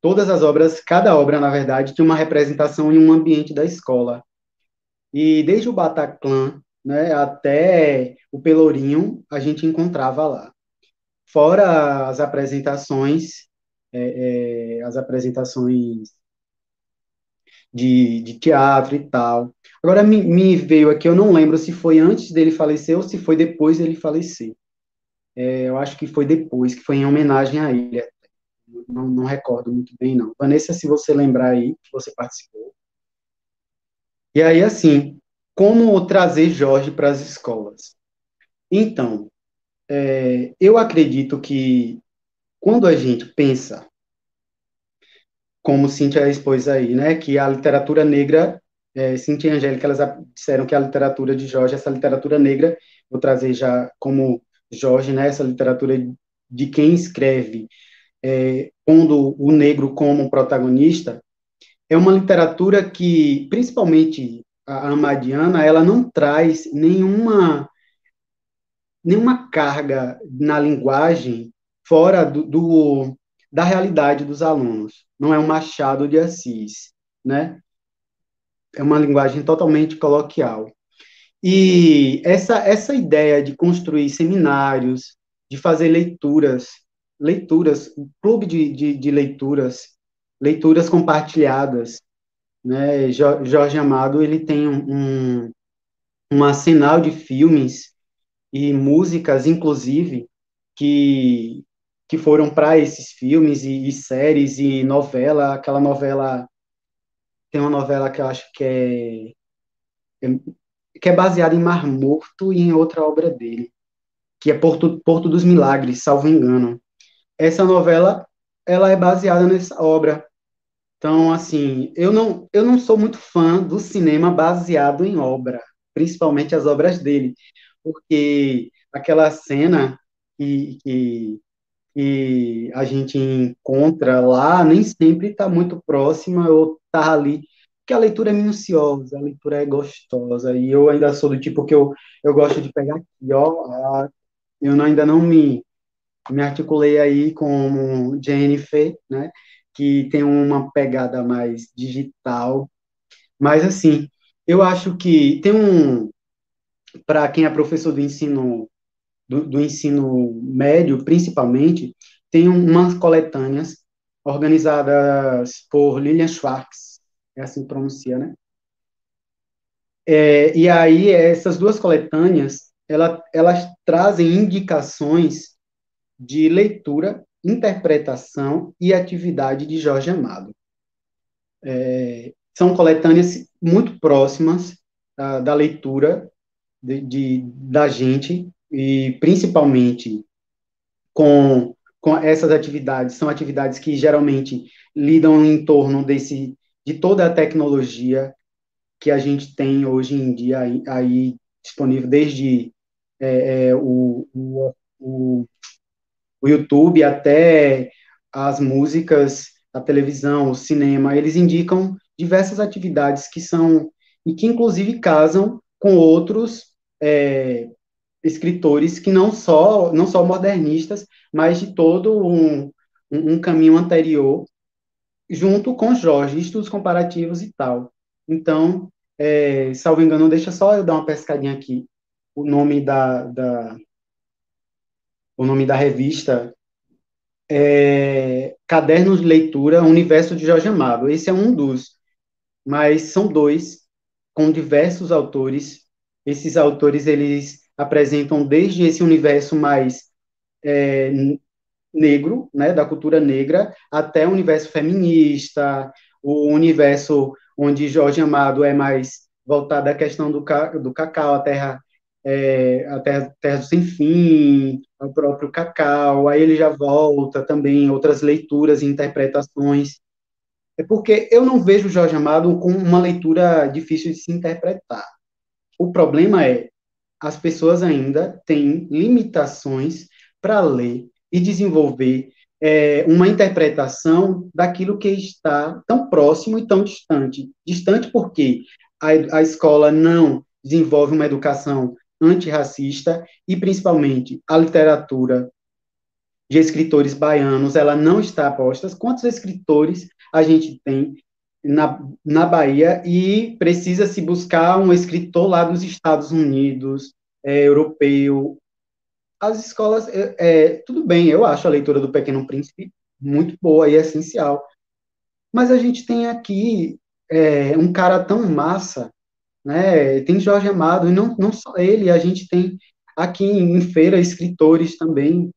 S2: Todas as obras, cada obra, na verdade, tinha uma representação em um ambiente da escola. E desde o Bataclan né, até o Pelourinho, a gente encontrava lá. Fora as apresentações, é, é, as apresentações de, de teatro e tal. Agora me, me, veio aqui, eu não lembro se foi antes dele falecer ou se foi depois dele falecer. É, eu acho que foi depois, que foi em homenagem a ele. Não, não recordo muito bem, não. Vanessa, se você lembrar aí, que você participou. E aí, assim, como trazer Jorge para as escolas? Então, é, eu acredito que quando a gente pensa como Cíntia expôs aí, né, que a literatura negra, é, Cíntia e Angélica, elas disseram que a literatura de Jorge, essa literatura negra, vou trazer já como Jorge, né, essa literatura de quem escreve, é, pondo o negro como protagonista, é uma literatura que, principalmente a Amadiana, ela não traz nenhuma nenhuma carga na linguagem fora do, do, da realidade dos alunos. Não é um Machado de Assis, né? É uma linguagem totalmente coloquial. E essa, essa ideia de construir seminários, de fazer leituras, leituras, um clube de, de, de leituras, leituras compartilhadas, né? Jorge Amado ele tem um, um, um arsenal de filmes e músicas, inclusive, que, que foram para esses filmes e, e, séries e novela, aquela novela, tem uma novela que eu acho que é, é que é baseada em Mar Morto e em outra obra dele, que é Porto, Porto dos Milagres, salvo engano. Essa novela, ela é baseada nessa obra. Então, assim, eu não, eu não sou muito fã do cinema baseado em obra, principalmente as obras dele, porque aquela cena que, que, que a gente encontra lá nem sempre está muito próxima ou está ali, porque a leitura é minuciosa, a leitura é gostosa, e eu ainda sou do tipo que eu, eu gosto de pegar aqui, ó, eu ainda não me, me articulei aí como Jennifer, né, que tem uma pegada mais digital, mas assim, eu acho que tem um, para quem é professor do ensino do, do, ensino médio, principalmente, tem umas coletâneas organizadas por Lilian Schwartz, é assim que pronuncia, né? É, e aí, essas duas coletâneas, ela, elas trazem indicações de leitura, interpretação e atividade de Jorge Amado. É, são coletâneas muito próximas da, da leitura de, de, da gente, e principalmente com, com essas atividades, são atividades que geralmente lidam em torno desse, de toda a tecnologia que a gente tem hoje em dia aí, aí disponível, desde é, é, o, o, o, o YouTube até as músicas, a televisão, o cinema, eles indicam diversas atividades que são e que inclusive casam com outros é, escritores que não só não só modernistas, mas de todo um, um, caminho anterior, junto com Jorge, estudos comparativos e tal. Então, é, salvo engano, deixa só eu dar uma pescadinha aqui. O nome da, da o nome da revista é Cadernos de Leitura Universo de Jorge Amado. Esse é um dos, mas são dois com diversos autores esses autores eles apresentam desde esse universo mais é, negro, né, da cultura negra, até o universo feminista, o universo onde Jorge Amado é mais voltado à questão do, do cacau, a terra, é, a terra, terra sem fim, o próprio cacau, aí ele já volta também outras leituras e interpretações. É porque eu não vejo Jorge Amado com uma leitura difícil de se interpretar. O problema é as pessoas ainda têm limitações para ler e desenvolver é, uma interpretação daquilo que está tão próximo e tão distante. Distante porque a, a escola não desenvolve uma educação antirracista e, principalmente, a literatura de escritores baianos, ela não está posta. Quantos escritores a gente tem na, na Bahia e precisa se buscar um escritor lá dos Estados Unidos, é, europeu. As escolas, é, é, tudo bem, eu acho a leitura do Pequeno Príncipe muito boa e essencial, mas a gente tem aqui é, um cara tão massa, né? Tem Jorge Amado, e não, não só ele, a gente tem aqui em feira escritores também,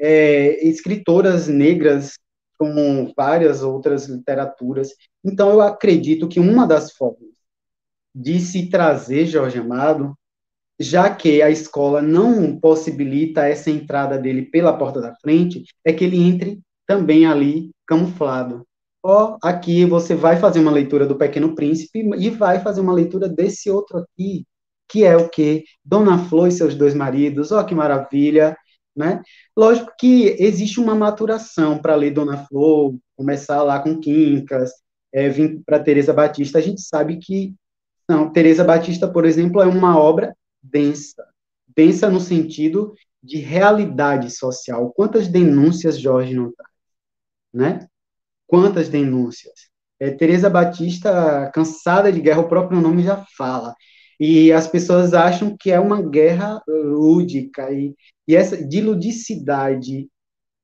S2: é, escritoras negras com várias outras literaturas. Então, eu acredito que uma das formas de se trazer Jorge Amado, já que a escola não possibilita essa entrada dele pela porta da frente, é que ele entre também ali camuflado. ó, aqui você vai fazer uma leitura do Pequeno Príncipe e vai fazer uma leitura desse outro aqui, que é o quê? Dona Flor e seus dois maridos, ó que maravilha, né? Lógico que existe uma maturação para ler Dona Flor, começar lá com Quincas, é, vir para Teresa Batista, a gente sabe que não, Teresa Batista, por exemplo, é uma obra densa, densa no sentido de realidade social. Quantas denúncias Jorge não traz, né? Quantas denúncias? É, Teresa Batista, cansada de guerra, o próprio nome já fala. E as pessoas acham que é uma guerra lúdica e, e essa de ludicidade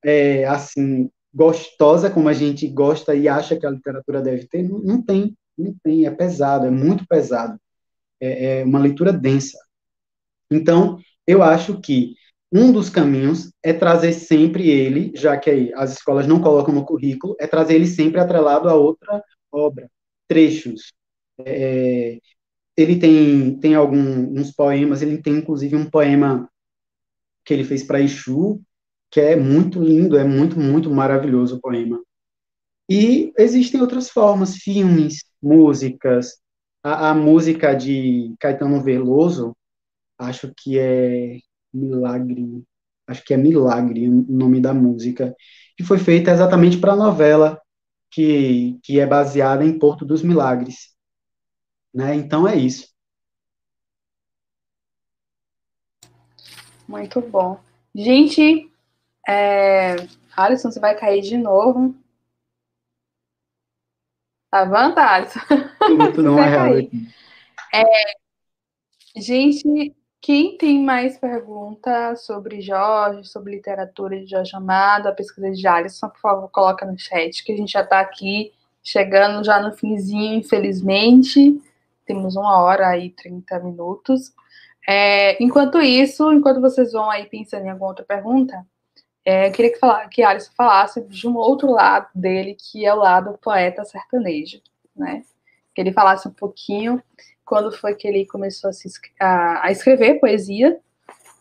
S2: é, assim gostosa como a gente gosta e acha que a literatura deve ter, não, não tem, não tem, é pesado, é muito pesado, é, é uma leitura densa. Então, eu acho que um dos caminhos é trazer sempre ele, já que as escolas não colocam no currículo, é trazer ele sempre atrelado a outra obra, trechos. É, ele tem, tem alguns poemas, ele tem inclusive um poema que ele fez para Exu, que é muito lindo, é muito, muito maravilhoso o poema. E existem outras formas, filmes, músicas. A, a música de Caetano Veloso, acho que é Milagre, acho que é Milagre o nome da música, que foi feita exatamente para a novela que, que é baseada em Porto dos Milagres. Né? Então é isso.
S1: Muito bom. Gente, é... Alisson, você vai cair de novo. Levanta, Alisson.
S2: Tudo não é,
S1: é Gente, quem tem mais perguntas sobre Jorge, sobre literatura de Jorge Amado, a pesquisa de Alisson, por favor, coloca no chat, que a gente já está aqui chegando já no finzinho, infelizmente. Temos uma hora e 30 minutos. É, enquanto isso, enquanto vocês vão aí pensando em alguma outra pergunta, é, eu queria que, falar, que Alisson falasse de um outro lado dele, que é o lado poeta sertanejo, né? Que ele falasse um pouquinho quando foi que ele começou a, se, a, a escrever poesia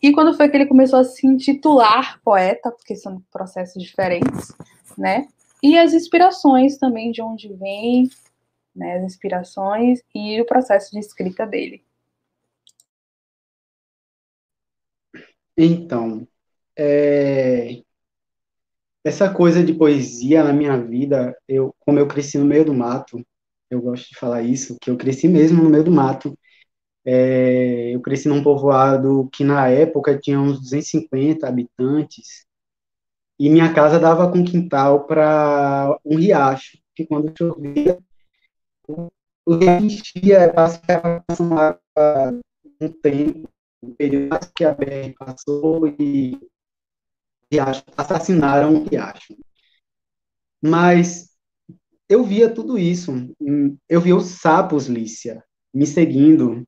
S1: e quando foi que ele começou a se intitular poeta, porque são processos diferentes, né? E as inspirações também, de onde vem, né, as inspirações e o processo de escrita dele.
S2: Então, é, essa coisa de poesia na minha vida, eu, como eu cresci no meio do mato, eu gosto de falar isso, que eu cresci mesmo no meio do mato. É, eu cresci num povoado que na época tinha uns 250 habitantes, e minha casa dava com quintal para um riacho, que quando chovia, o riacho enchia, passava um tempo, um período que a BR passou e riacho, assassinaram o riacho. Mas eu via tudo isso. Eu via os sapos, Lícia, me seguindo.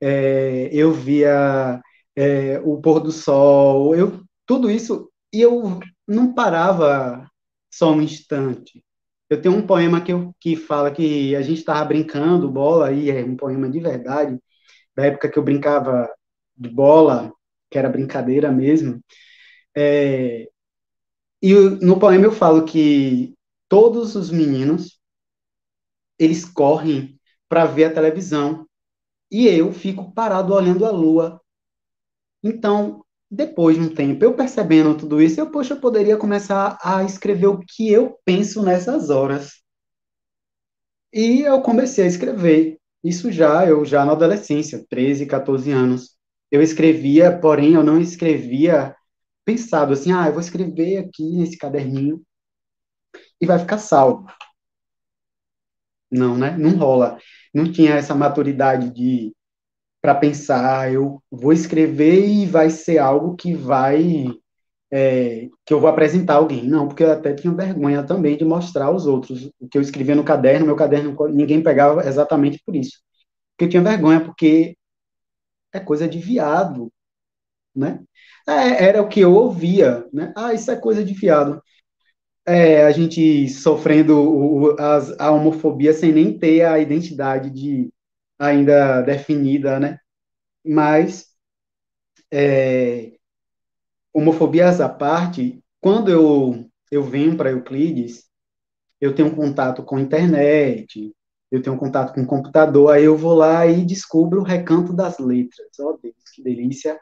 S2: É, eu via é, o pôr do sol, eu, tudo isso, e eu não parava só um instante. Eu tenho um poema que, eu, que fala que a gente estava brincando bola, e é um poema de verdade, da época que eu brincava de bola, que era brincadeira mesmo. É, e no poema eu falo que todos os meninos eles correm para ver a televisão e eu fico parado olhando a lua. Então, depois de um tempo, eu percebendo tudo isso, eu, poxa, eu poderia começar a escrever o que eu penso nessas horas. E eu comecei a escrever. Isso já, eu já na adolescência, 13, 14 anos. Eu escrevia, porém eu não escrevia pensado assim, ah, eu vou escrever aqui nesse caderninho e vai ficar salvo. Não, né? Não rola. Não tinha essa maturidade de para pensar, eu vou escrever e vai ser algo que vai é, que eu vou apresentar alguém. Não, porque eu até tinha vergonha também de mostrar aos outros o que eu escrevia no caderno, meu caderno ninguém pegava exatamente por isso. Porque eu tinha vergonha, porque é coisa de viado, né? É, era o que eu ouvia, né? Ah, isso é coisa de viado é, a gente sofrendo o, as, a homofobia sem nem ter a identidade de ainda definida, né? Mas é, homofobias à parte, quando eu eu venho para Euclides, eu tenho contato com internet, eu tenho contato com computador, aí eu vou lá e descubro o Recanto das Letras. Oh, Deus, que delícia!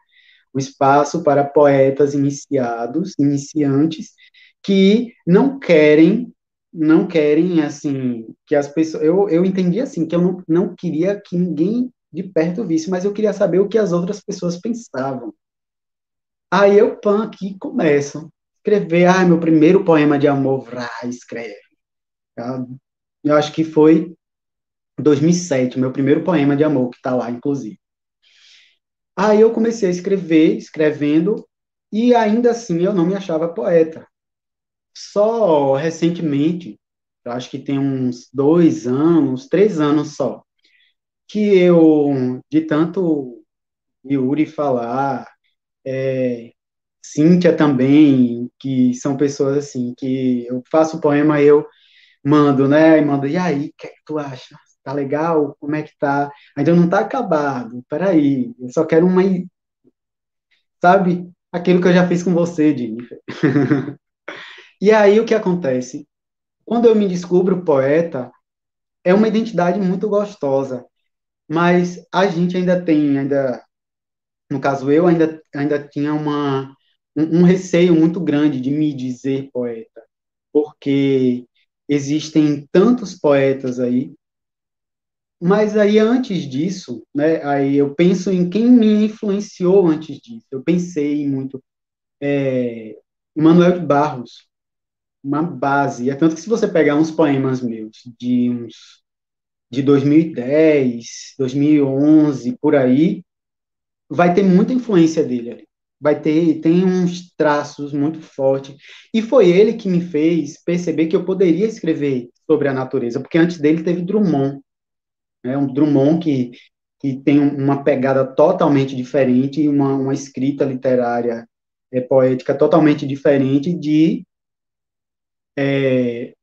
S2: O espaço para poetas iniciados, iniciantes, que não querem, não querem, assim, que as pessoas... Eu, eu entendi, assim, que eu não, não queria que ninguém de perto visse, mas eu queria saber o que as outras pessoas pensavam. Aí eu, pan, aqui começo. Escrever, ah, meu primeiro poema de amor, vrá, escreve. Eu acho que foi 2007, meu primeiro poema de amor, que está lá, inclusive. Aí eu comecei a escrever, escrevendo, e ainda assim eu não me achava poeta. Só recentemente, eu acho que tem uns dois anos, três anos só, que eu, de tanto Yuri falar, é, Cíntia também, que são pessoas assim, que eu faço poema, eu mando, né? E mando, e aí, o que, é que tu acha? Tá legal? Como é que tá? Ainda não tá acabado, peraí, eu só quero uma. Sabe? Aquilo que eu já fiz com você, Jennifer. e aí, o que acontece? Quando eu me descubro poeta, é uma identidade muito gostosa, mas a gente ainda tem, ainda no caso eu ainda, ainda tinha uma, um, um receio muito grande de me dizer poeta, porque existem tantos poetas aí, mas aí antes disso, né, aí eu penso em quem me influenciou antes disso. Eu pensei muito é, Manuel de Barros, uma base. É tanto que se você pegar uns poemas meus de uns de 2010, 2011, por aí, vai ter muita influência dele ali. Vai ter, tem uns traços muito fortes. E foi ele que me fez perceber que eu poderia escrever sobre a natureza, porque antes dele teve Drummond. Né? Um Drummond que, que tem uma pegada totalmente diferente uma, uma escrita literária é, poética totalmente diferente de. É,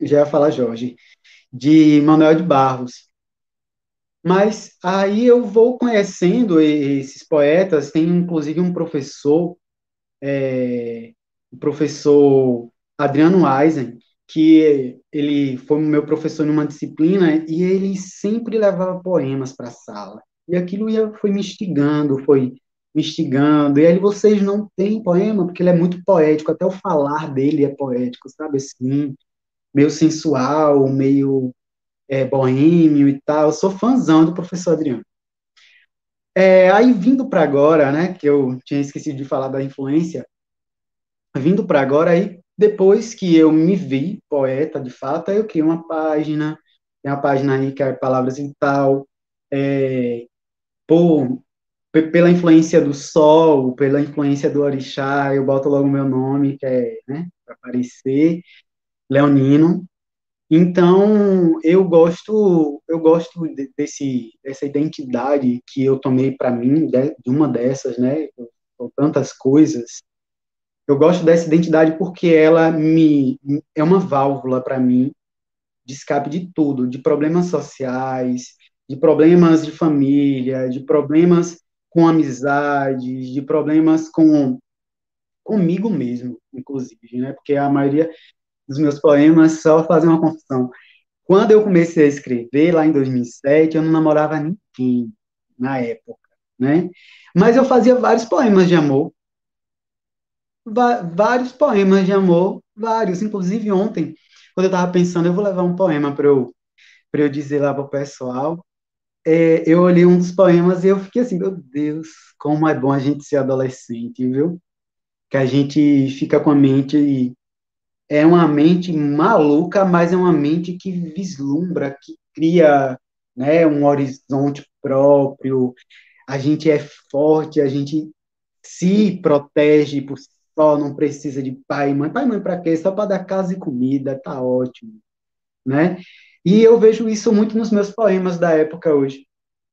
S2: já ia falar Jorge, de Manuel de Barros. Mas aí eu vou conhecendo esses poetas, tem inclusive um professor, é, o professor Adriano Eisen, que ele foi meu professor numa disciplina e ele sempre levava poemas para a sala. E aquilo ia, foi me instigando, foi me instigando. E aí vocês não têm poema, porque ele é muito poético, até o falar dele é poético, sabe assim, meio sensual, meio é, boêmio e tal. Eu sou fãzão do professor Adriano. É, aí, vindo para agora, né, que eu tinha esquecido de falar da influência, vindo para agora, aí, depois que eu me vi poeta, de fato, aí eu criei uma página, tem uma página aí que é Palavras e Tal, é, por, pela influência do sol, pela influência do orixá, eu boto logo meu nome, que é, né, para aparecer, Leonino, então, eu gosto, eu gosto desse, dessa identidade que eu tomei para mim, de, uma dessas, né, com tantas coisas. Eu gosto dessa identidade porque ela me é uma válvula para mim de escape de tudo, de problemas sociais, de problemas de família, de problemas com amizades, de problemas com comigo mesmo, inclusive, né? Porque a maioria dos meus poemas, só fazer uma confissão. Quando eu comecei a escrever, lá em 2007, eu não namorava ninguém na época, né? Mas eu fazia vários poemas de amor. vários poemas de amor, vários. Inclusive ontem, quando eu estava pensando, eu vou levar um poema para eu, eu dizer lá para o pessoal, é, eu olhei um dos poemas e eu fiquei assim, meu Deus, como é bom a gente ser adolescente, viu? Que a gente fica com a mente é uma mente maluca, mas é uma mente que vislumbra, que cria né, um horizonte próprio. A gente é forte, a gente se protege por só, não precisa de pai e mãe. Pai e mãe para quê? Só para dar casa e comida, tá ótimo, né? E eu vejo isso muito nos meus poemas da época hoje.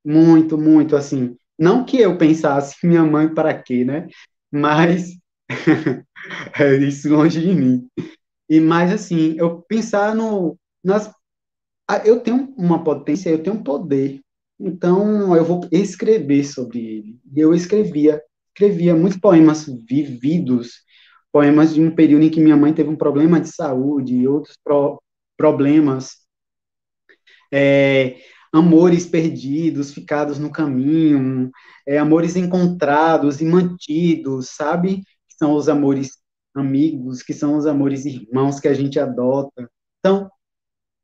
S2: Muito, muito, assim. Não que eu pensasse minha mãe para quê, né? Mas é isso longe de mim. E mais assim, eu pensar no nas eu tenho uma potência, eu tenho um poder. Então eu vou escrever sobre ele. E eu escrevia, escrevia muitos poemas vividos, poemas de um período em que minha mãe teve um problema de saúde e outros pro, problemas, é, amores perdidos, ficados no caminho, é, amores encontrados e mantidos, sabe? Que são os amores amigos, que são os amores irmãos que a gente adota. Então,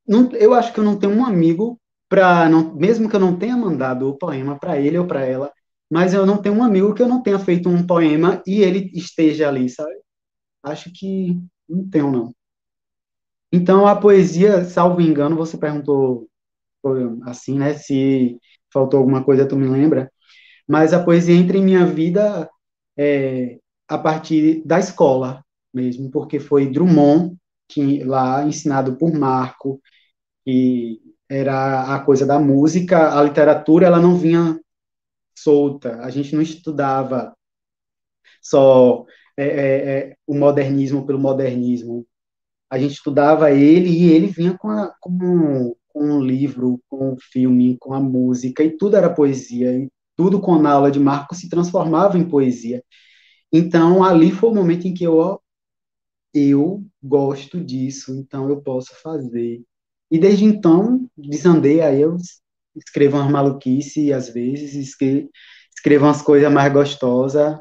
S2: não, eu acho que eu não tenho um amigo para mesmo que eu não tenha mandado o poema para ele ou para ela, mas eu não tenho um amigo que eu não tenha feito um poema e ele esteja ali, sabe? Acho que não tenho não. Então a poesia, salvo engano, você perguntou assim, né? Se faltou alguma coisa, tu me lembra? Mas a poesia entra em minha vida é, a partir da escola mesmo, porque foi Drummond que lá ensinado por Marco que era a coisa da música, a literatura ela não vinha solta, a gente não estudava só é, é, é, o modernismo pelo modernismo, a gente estudava ele e ele vinha com, a, com, com um livro, com um filme, com a música, e tudo era poesia, e tudo com a aula de Marco se transformava em poesia. Então, ali foi o momento em que eu, ó, eu gosto disso, então eu posso fazer. E desde então, desandei, aí eu escrevo umas maluquices, às vezes, escrevo, escrevo umas coisas mais gostosas,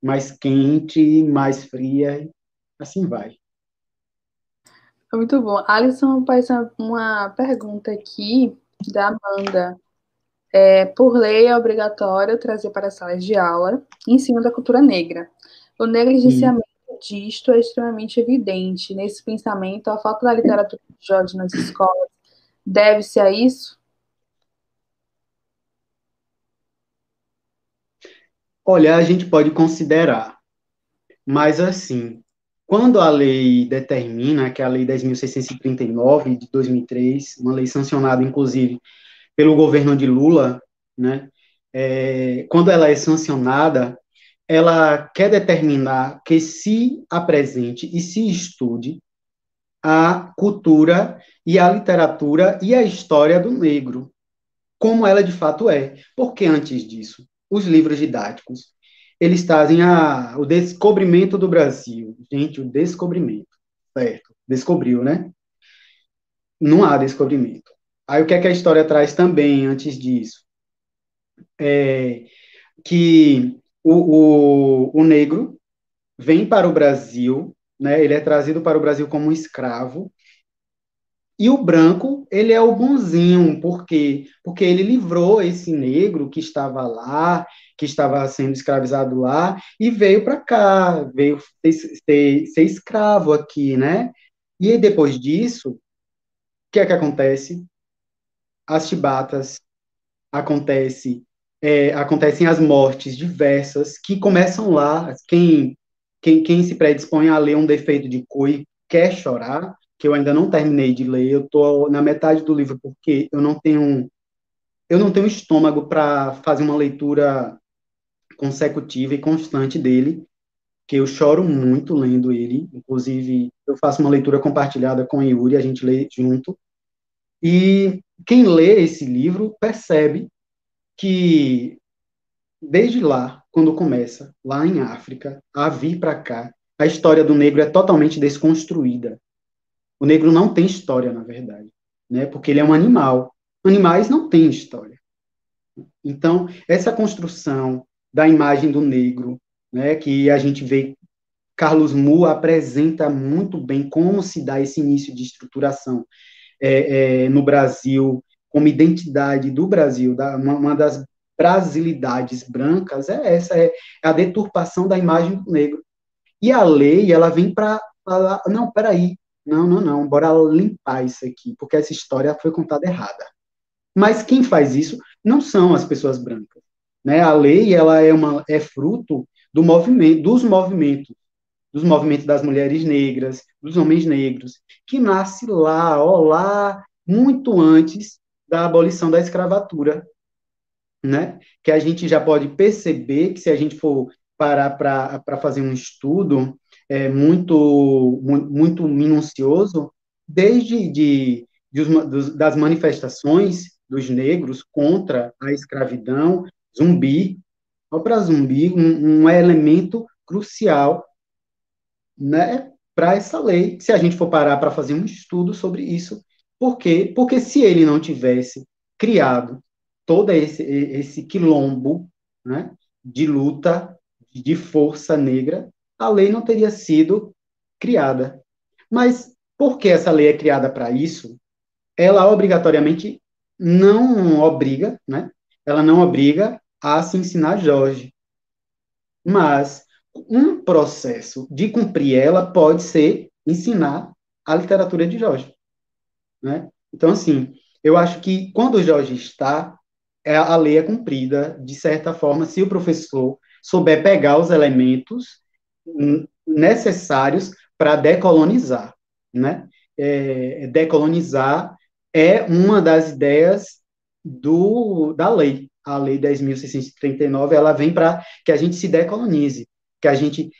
S2: mais quente, mais fria, assim vai.
S1: Muito bom. Alisson faz uma pergunta aqui da Amanda. É, por lei é obrigatório trazer para as salas de aula ensino da cultura negra. O negligenciamento disto é extremamente evidente. Nesse pensamento, a falta da literatura de Jorge nas escolas deve-se a isso?
S2: Olha, a gente pode considerar, mas assim, quando a lei determina, que é a Lei 10.639 de 2003, uma lei sancionada, inclusive, pelo governo de Lula, né, é, quando ela é sancionada, ela quer determinar que se apresente e se estude a cultura e a literatura e a história do negro, como ela de fato é. Porque antes disso, os livros didáticos, eles trazem a, o descobrimento do Brasil. Gente, o descobrimento, certo? Descobriu, né? Não há descobrimento. Aí o que é que a história traz também antes disso? É que o, o, o negro vem para o Brasil, né, ele é trazido para o Brasil como um escravo, e o branco, ele é o bonzinho, por quê? Porque ele livrou esse negro que estava lá, que estava sendo escravizado lá, e veio para cá, veio ser, ser, escravo aqui, né? E depois disso, o que é que acontece? As chibatas, acontece é, acontecem as mortes diversas que começam lá. Quem, quem, quem se predispõe a ler um defeito de Cui quer chorar, que eu ainda não terminei de ler. Eu estou na metade do livro porque eu não tenho eu não tenho estômago para fazer uma leitura consecutiva e constante dele, que eu choro muito lendo ele. Inclusive, eu faço uma leitura compartilhada com Yuri, a gente lê junto. E quem lê esse livro percebe que desde lá, quando começa, lá em África, a vir para cá, a história do negro é totalmente desconstruída. O negro não tem história, na verdade, né? Porque ele é um animal. Animais não têm história. Então, essa construção da imagem do negro, né, que a gente vê Carlos Mu apresenta muito bem como se dá esse início de estruturação é, é, no Brasil, como identidade do Brasil, da, uma, uma, das brasilidades brancas é essa, é a deturpação da imagem do negro. E a lei, ela vem para não, peraí, não, não, não, bora limpar isso aqui, porque essa história foi contada errada. Mas quem faz isso não são as pessoas brancas. Né? A lei, ela é, uma, é fruto do movimento, dos movimentos, dos movimentos das mulheres negras, dos homens negros, que nasce lá, ó, lá, muito antes da abolição da escravatura, né? Que a gente já pode perceber que se a gente for parar para fazer um estudo é, muito, muito minucioso, desde de, de, das manifestações dos negros contra a escravidão, zumbi, para zumbi, um, um elemento crucial né, para essa lei, se a gente for parar para fazer um estudo sobre isso. Por quê? Porque se ele não tivesse criado todo esse, esse quilombo né, de luta, de força negra, a lei não teria sido criada. Mas por que essa lei é criada para isso? Ela obrigatoriamente não obriga, né? Ela não obriga a se ensinar Jorge. Mas um processo de cumprir ela pode ser ensinar a literatura de Jorge. Né? Então, assim, eu acho que quando o Jorge está, é, a lei é cumprida, de certa forma, se o professor souber pegar os elementos necessários para decolonizar. Né? É, decolonizar é uma das ideias do, da lei. A Lei 10.639, ela vem para que a gente se decolonize, que a gente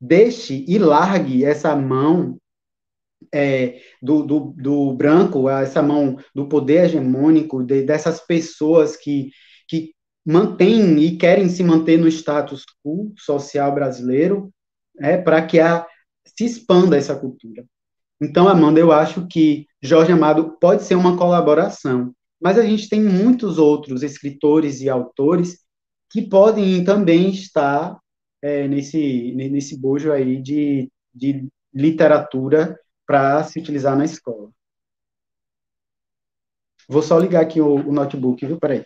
S2: deixe e largue essa mão é, do, do, do, branco, essa mão do poder hegemônico, de, dessas pessoas que, que mantêm e querem se manter no status quo social brasileiro, é, para que a, se expanda essa cultura. Então, Amanda, eu acho que Jorge Amado pode ser uma colaboração, mas a gente tem muitos outros escritores e autores que podem também estar é, nesse, nesse bojo aí de, de literatura para se utilizar na escola. Vou só ligar aqui o, o notebook, viu? Peraí.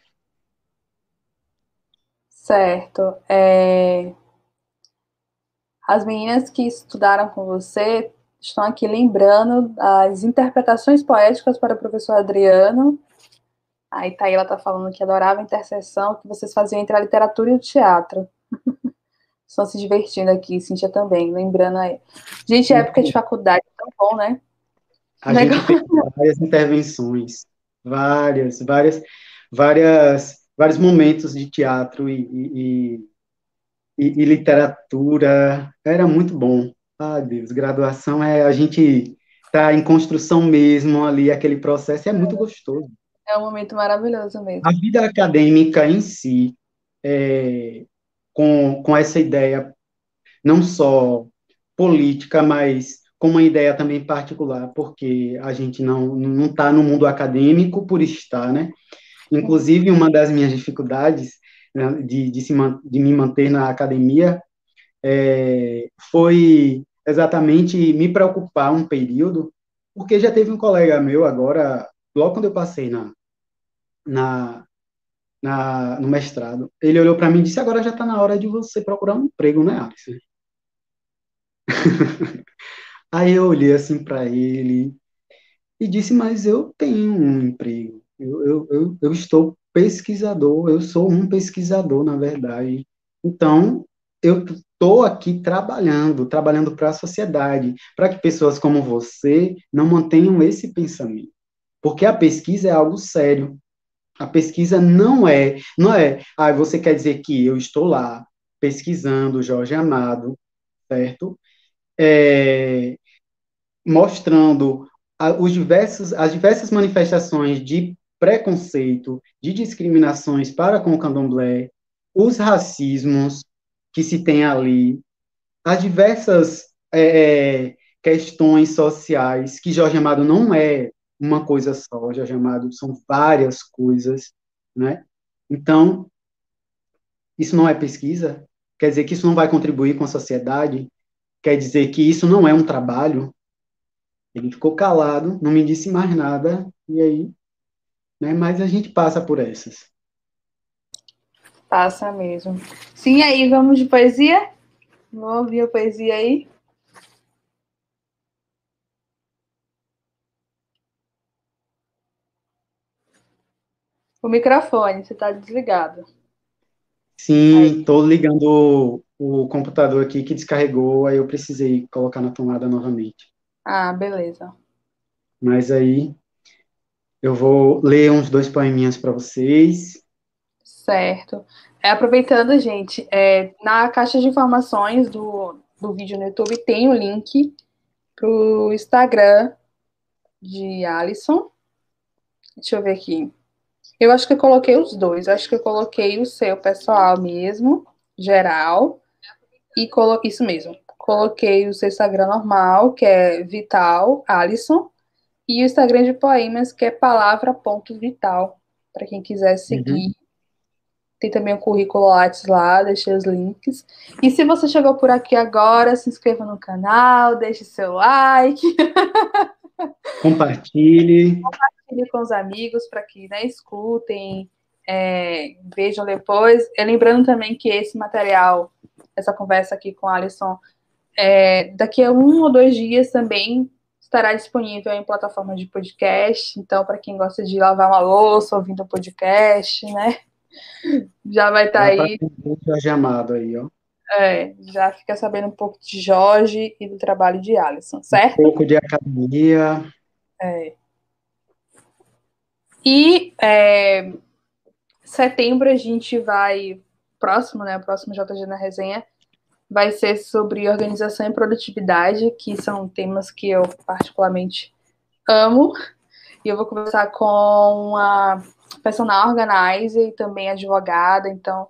S1: Certo. É... As meninas que estudaram com você estão aqui lembrando as interpretações poéticas para o professor Adriano. Aí Taíla está falando que adorava a interseção que vocês faziam entre a literatura e o teatro. Estão se divertindo aqui, Cíntia também, lembrando aí. Gente, época de faculdade é tão bom, né?
S2: A gente fez várias intervenções, várias, várias, várias, vários momentos de teatro e, e, e, e literatura. Era muito bom. Ah, Deus, graduação é a gente tá em construção mesmo ali, aquele processo é muito gostoso.
S1: É um momento maravilhoso mesmo.
S2: A vida acadêmica em si, é, com, com essa ideia não só política, mas com uma ideia também particular, porque a gente não não está no mundo acadêmico por estar, né? Inclusive, uma das minhas dificuldades né, de, de, se, de me manter na academia é, foi exatamente me preocupar um período, porque já teve um colega meu agora, logo quando eu passei na, na, na no mestrado, ele olhou para mim e disse: agora já está na hora de você procurar um emprego, né, Alisson? Aí eu olhei assim para ele e disse: mas eu tenho um emprego, eu, eu, eu, eu estou pesquisador, eu sou um pesquisador, na verdade. Então, eu estou aqui trabalhando, trabalhando para a sociedade, para que pessoas como você não mantenham esse pensamento. Porque a pesquisa é algo sério. A pesquisa não é, não é, ah, você quer dizer que eu estou lá pesquisando Jorge Amado, certo? É, mostrando a, os diversos, as diversas manifestações de preconceito, de discriminações para com o candomblé, os racismos, que se tem ali, as diversas é, é, questões sociais, que Jorge Amado não é uma coisa só, Jorge Amado são várias coisas, né? Então, isso não é pesquisa? Quer dizer que isso não vai contribuir com a sociedade? Quer dizer que isso não é um trabalho? Ele ficou calado, não me disse mais nada, e aí, né? Mas a gente passa por essas.
S1: Passa mesmo. Sim, aí vamos de poesia? Vamos ouvir a poesia aí? O microfone, você está desligado.
S2: Sim, estou ligando o, o, computador aqui que descarregou, aí eu precisei colocar na tomada novamente.
S1: Ah, beleza.
S2: Mas aí eu vou ler uns dois poeminhas para vocês.
S1: Certo. É, aproveitando, gente, é, na caixa de informações do, do vídeo no YouTube tem o link para o Instagram de Alisson. Deixa eu ver aqui. Eu acho que eu coloquei os dois. Eu acho que eu coloquei o seu pessoal mesmo, geral. E isso mesmo. coloquei o seu Instagram normal, que é Vital Alisson, e o Instagram de poemas, que é palavra.vital, para quem quiser seguir. Uhum. Tem também o currículo Lattes lá, deixei os links. E se você chegou por aqui agora, se inscreva no canal, deixe seu like.
S2: Compartilhe.
S1: Compartilhe com os amigos para que né, escutem, é, vejam depois. E lembrando também que esse material, essa conversa aqui com a Alisson, é, daqui a um ou dois dias também estará disponível em plataforma de podcast. Então, para quem gosta de lavar uma louça ouvindo um podcast, né? Já vai estar tá aí.
S2: Jorge Amado aí, ó.
S1: É, já fica sabendo um pouco de Jorge e do trabalho de Alisson, certo?
S2: Um pouco de academia.
S1: É. E é, setembro a gente vai, próximo, né? O próximo JG na resenha vai ser sobre organização e produtividade, que são temas que eu particularmente amo. E eu vou conversar com a personal organizer e também advogada, então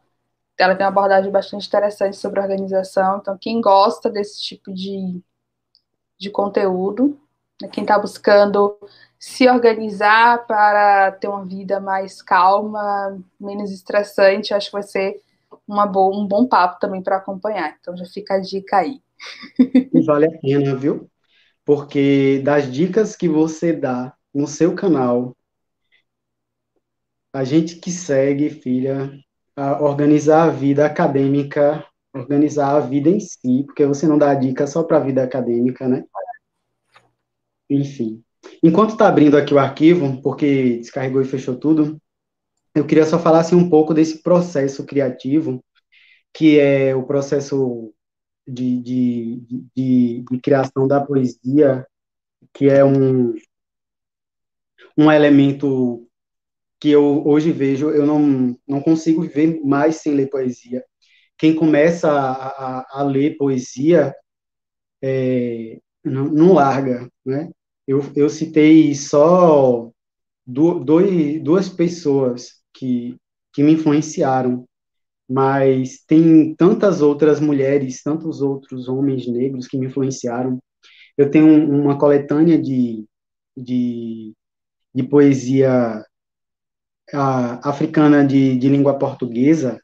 S1: ela tem uma abordagem bastante interessante sobre organização. Então, quem gosta desse tipo de, de conteúdo, né, quem está buscando se organizar para ter uma vida mais calma, menos estressante, acho que vai ser uma boa, um bom papo também para acompanhar. Então, já fica a dica aí.
S2: E vale a pena, viu? Porque das dicas que você dá no seu canal, a gente que segue, filha, a organizar a vida acadêmica, organizar a vida em si, porque você não dá dica só para a vida acadêmica, né? Enfim. Enquanto está abrindo aqui o arquivo, porque descarregou e fechou tudo, eu queria só falar assim, um pouco desse processo criativo, que é o processo de, de, de, de criação da poesia, que é um, um elemento que eu hoje vejo, eu não, não consigo viver mais sem ler poesia. Quem começa a, a, a ler poesia é, não, não, larga, né? Eu, eu citei só do, duas pessoas que, que me influenciaram, mas tem tantas outras mulheres, tantos outros homens negros que me influenciaram. Eu tenho uma coletânea de, de, de poesia a, africana de, de língua portuguesa,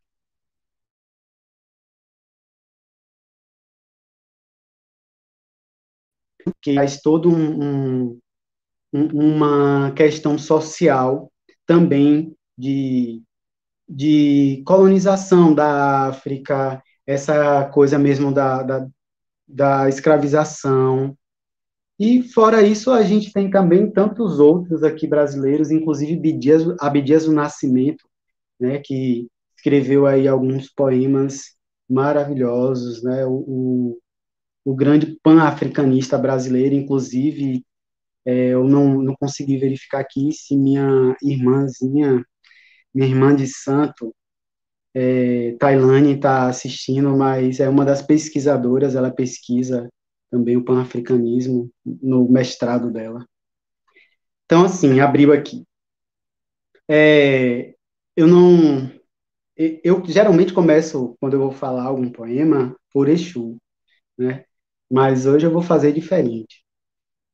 S2: que faz todo um, um, uma questão social também de, de colonização da África, essa coisa mesmo da, da, da escravização, e fora isso, a gente tem também tantos outros aqui brasileiros, inclusive Abdias, Abdias do Nascimento, né, que escreveu aí alguns poemas maravilhosos, né, o, o grande pan-africanista brasileiro, inclusive, é, eu não, não consegui verificar aqui se minha irmãzinha, minha irmã de santo, é, Tailane está assistindo, mas é uma das pesquisadoras, ela pesquisa também o pan-africanismo no mestrado dela. Então, assim, abriu aqui. É, eu não. Eu geralmente começo, quando eu vou falar algum poema, por Exu, né? Mas hoje eu vou fazer diferente.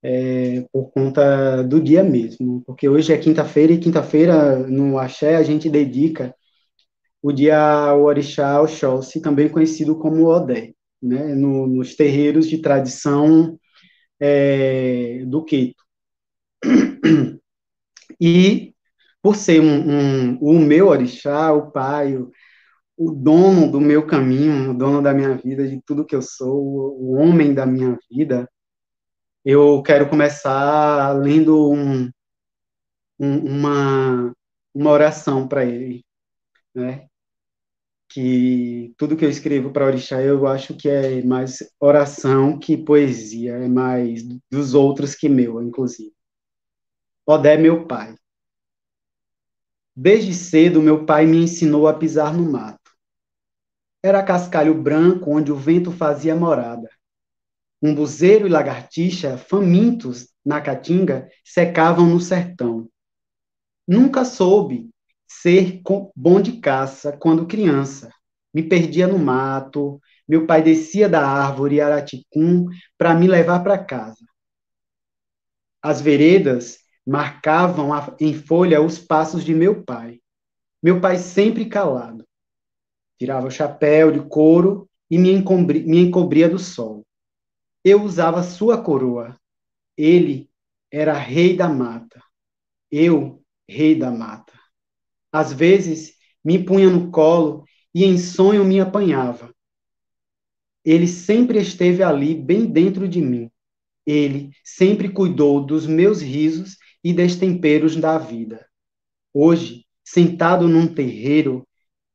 S2: É, por conta do dia mesmo, porque hoje é quinta-feira e quinta-feira no Axé a gente dedica o dia ao Orixá Oxóssi, também conhecido como Odé né, no, nos terreiros de tradição é, do Queito. E, por ser um, um, o meu orixá, o pai, o, o dono do meu caminho, o dono da minha vida, de tudo que eu sou, o homem da minha vida, eu quero começar lendo um, um, uma, uma oração para ele, né? que tudo que eu escrevo para orixá eu acho que é mais oração que poesia, é mais dos outros que meu, inclusive. Odé, meu pai. Desde cedo, meu pai me ensinou a pisar no mato. Era cascalho branco onde o vento fazia morada. Um buzeiro e lagartixa, famintos na caatinga, secavam no sertão. Nunca soube ser bom de caça quando criança. Me perdia no mato, meu pai descia da árvore Araticum para me levar para casa. As veredas marcavam em folha os passos de meu pai. Meu pai sempre calado. Tirava o chapéu de couro e me encobria, me encobria do sol. Eu usava sua coroa. Ele era rei da mata. Eu, rei da mata. Às vezes, me punha no colo e em sonho me apanhava. Ele sempre esteve ali, bem dentro de mim. Ele sempre cuidou dos meus risos e destemperos da vida. Hoje, sentado num terreiro,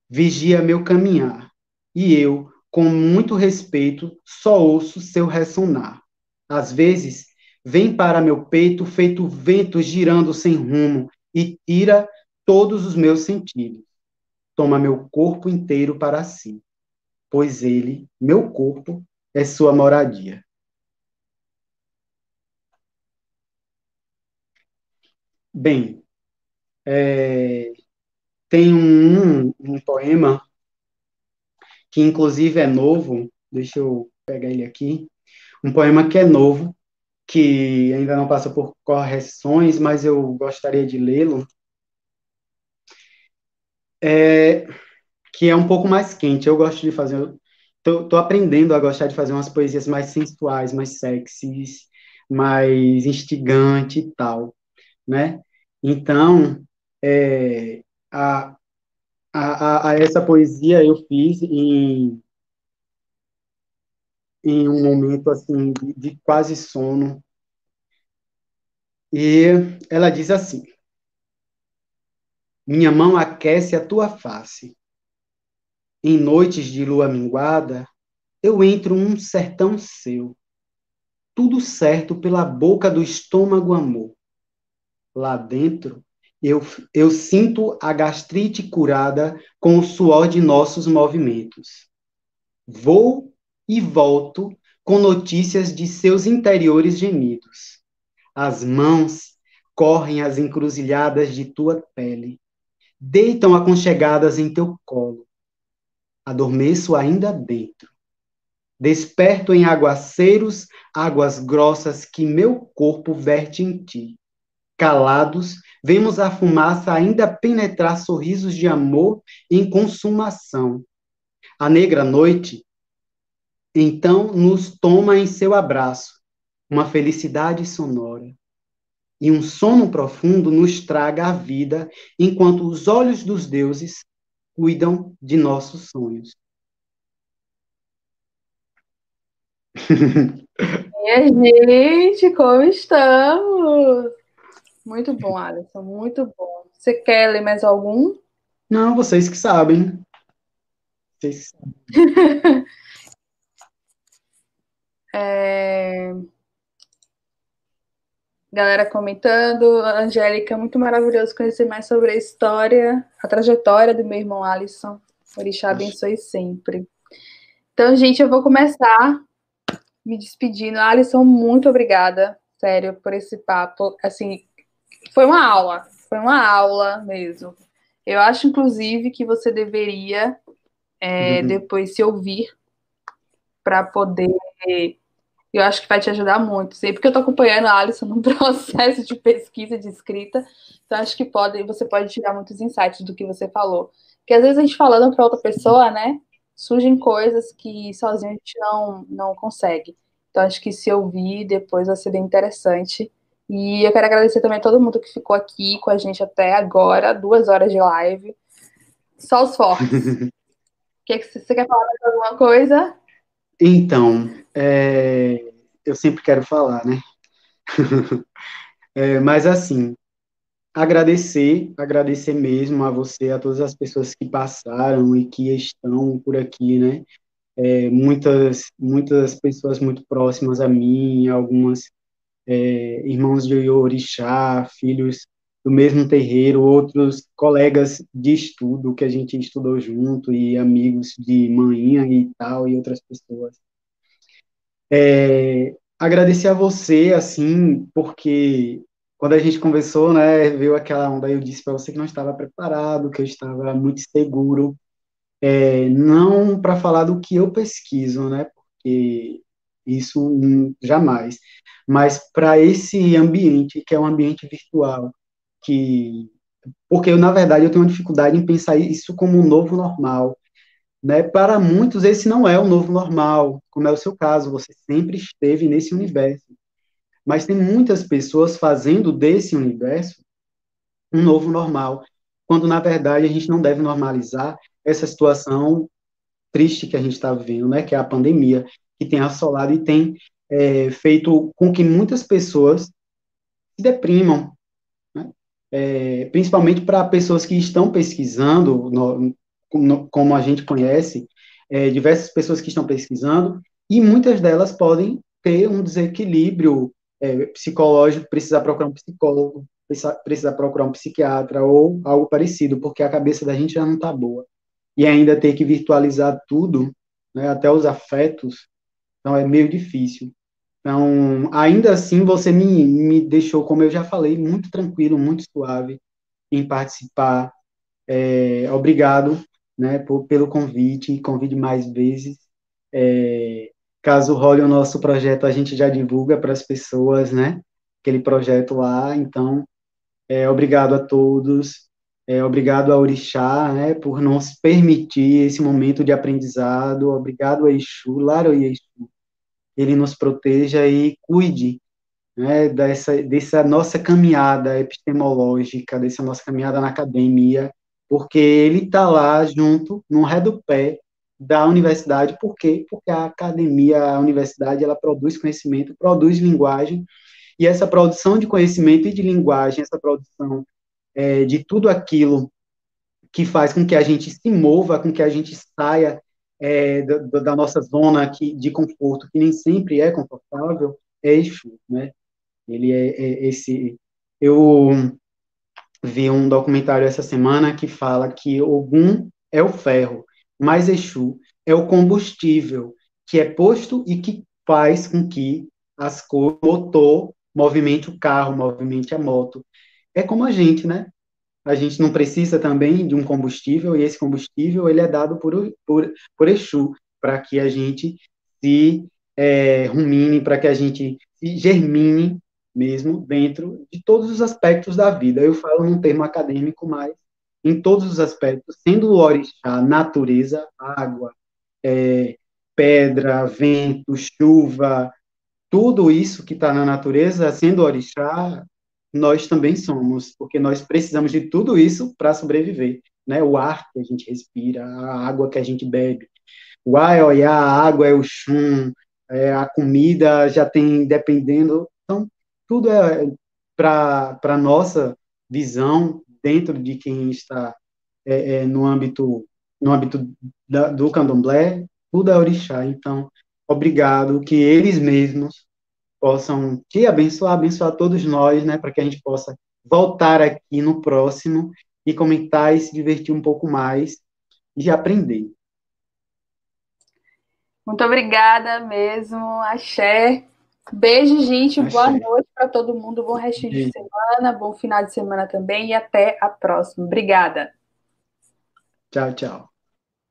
S2: vigia meu caminhar, e eu, com muito respeito, só ouço seu ressonar. Às vezes, vem para meu peito feito vento girando sem rumo e tira todos os meus sentidos. Toma meu corpo inteiro para si pois ele, meu corpo, é sua moradia. Bem, é, tem um, um poema que inclusive é novo, deixa eu pegar ele aqui, um poema que é novo, que ainda não passa por correções, mas eu gostaria de lê-lo. É, que é um pouco mais quente. Eu gosto de fazer. Tô, tô aprendendo a gostar de fazer umas poesias mais sensuais, mais sexys, mais instigante e tal, né? Então, é, a, a, a, essa poesia eu fiz em, em um momento assim de, de quase sono. E ela diz assim: Minha mão aquece a tua face em noites de lua minguada, eu entro um sertão seu. Tudo certo pela boca do estômago amor. Lá dentro, eu, eu sinto a gastrite curada com o suor de nossos movimentos. Vou e volto com notícias de seus interiores gemidos. As mãos correm as encruzilhadas de tua pele, deitam aconchegadas em teu colo adormeço ainda dentro. Desperto em aguaceiros, águas grossas que meu corpo verte em ti. Calados, vemos a fumaça ainda penetrar sorrisos de amor em consumação. A negra noite, então, nos toma em seu abraço, uma felicidade sonora. E um sono profundo nos traga a vida, enquanto os olhos dos deuses cuidam de nossos sonhos.
S1: Minha gente, como estamos? Muito bom, Alisson, muito bom. Você quer ler mais algum?
S2: Não, vocês que sabem. Vocês que sabem.
S1: é... Galera comentando, Angélica, muito maravilhoso conhecer mais sobre a história, a trajetória do meu irmão Alisson. Orixá abençoe sempre. Então, gente, eu vou começar me despedindo. Alisson, muito obrigada, sério, por esse papo. Assim, foi uma aula, foi uma aula mesmo. Eu acho, inclusive, que você deveria é, uhum. depois se ouvir para poder eu acho que vai te ajudar muito. Sei porque eu estou acompanhando a Alisson no processo de pesquisa, de escrita. Então, acho que pode, você pode tirar muitos insights do que você falou. Porque às vezes a gente falando para outra pessoa, né? Surgem coisas que sozinho a gente não, não consegue. Então, acho que se ouvir depois vai ser bem interessante. E eu quero agradecer também a todo mundo que ficou aqui com a gente até agora, duas horas de live. Só os fortes. que, que você quer falar mais alguma coisa?
S2: Então, é, eu sempre quero falar, né? é, mas assim, agradecer, agradecer mesmo a você, a todas as pessoas que passaram e que estão por aqui, né? É, muitas, muitas pessoas muito próximas a mim, algumas é, irmãos de Orixá, filhos do mesmo terreiro, outros colegas de estudo que a gente estudou junto e amigos de manhã e tal e outras pessoas. É, agradecer a você, assim, porque quando a gente conversou, né, veio aquela onda, eu disse para você que não estava preparado, que eu estava muito seguro é, não para falar do que eu pesquiso, né? Porque isso jamais, mas para esse ambiente que é um ambiente virtual, que porque na verdade eu tenho uma dificuldade em pensar isso como um novo normal, né? Para muitos esse não é o novo normal, como é o seu caso, você sempre esteve nesse universo. Mas tem muitas pessoas fazendo desse universo um novo normal, quando na verdade a gente não deve normalizar essa situação triste que a gente está vivendo, né, que é a pandemia, que tem assolado e tem é, feito com que muitas pessoas se deprimam, né? é, principalmente para pessoas que estão pesquisando, no, no, como a gente conhece, é, diversas pessoas que estão pesquisando, e muitas delas podem ter um desequilíbrio é, psicológico, precisar procurar um psicólogo, precisar procurar um psiquiatra ou algo parecido, porque a cabeça da gente já não está boa. E ainda ter que virtualizar tudo, né, até os afetos, então é meio difícil. Então, ainda assim, você me, me deixou, como eu já falei, muito tranquilo, muito suave em participar. É, obrigado né, por, pelo convite, convide mais vezes. É, caso role o nosso projeto, a gente já divulga para as pessoas, né? Aquele projeto lá. Então, é, obrigado a todos. É, obrigado a Orixá, né, por nos permitir esse momento de aprendizado. Obrigado a Exu, Laro e Exu. Ele nos proteja e cuide né, dessa, dessa nossa caminhada epistemológica, dessa nossa caminhada na academia, porque ele está lá junto, no ré do pé, da universidade, por quê? Porque a academia, a universidade, ela produz conhecimento, produz linguagem, e essa produção de conhecimento e de linguagem, essa produção é, de tudo aquilo que faz com que a gente se mova, com que a gente saia é, da, da, nossa zona aqui de conforto, que nem sempre é confortável, é Exu, né? Ele é, é esse... Eu vi um documentário essa semana que fala que Ogum é o ferro, mas Exu é o combustível que é posto e que faz com que as cores, o motor movimente o carro, movimente a moto. É como a gente, né? A gente não precisa também de um combustível e esse combustível ele é dado por, por, por Exu, para que a gente se é, rumine, para que a gente se germine mesmo dentro de todos os aspectos da vida. Eu falo num termo acadêmico, mas em todos os aspectos, sendo o orixá natureza, água, é, pedra, vento, chuva, tudo isso que está na natureza, sendo orixá, nós também somos, porque nós precisamos de tudo isso para sobreviver. Né? O ar que a gente respira, a água que a gente bebe. O ar é a água é o chum, é, a comida já tem, dependendo. Então, tudo é para a nossa visão dentro de quem está é, é, no âmbito no âmbito da, do candomblé, tudo é orixá. Então, obrigado, que eles mesmos possam te abençoar, abençoar todos nós, né, para que a gente possa voltar aqui no próximo e comentar e se divertir um pouco mais e aprender.
S1: Muito obrigada mesmo, Axé. Beijo, gente. Achei. Boa noite para todo mundo. Bom restinho de semana, bom final de semana também e até a próxima. Obrigada.
S2: Tchau, tchau.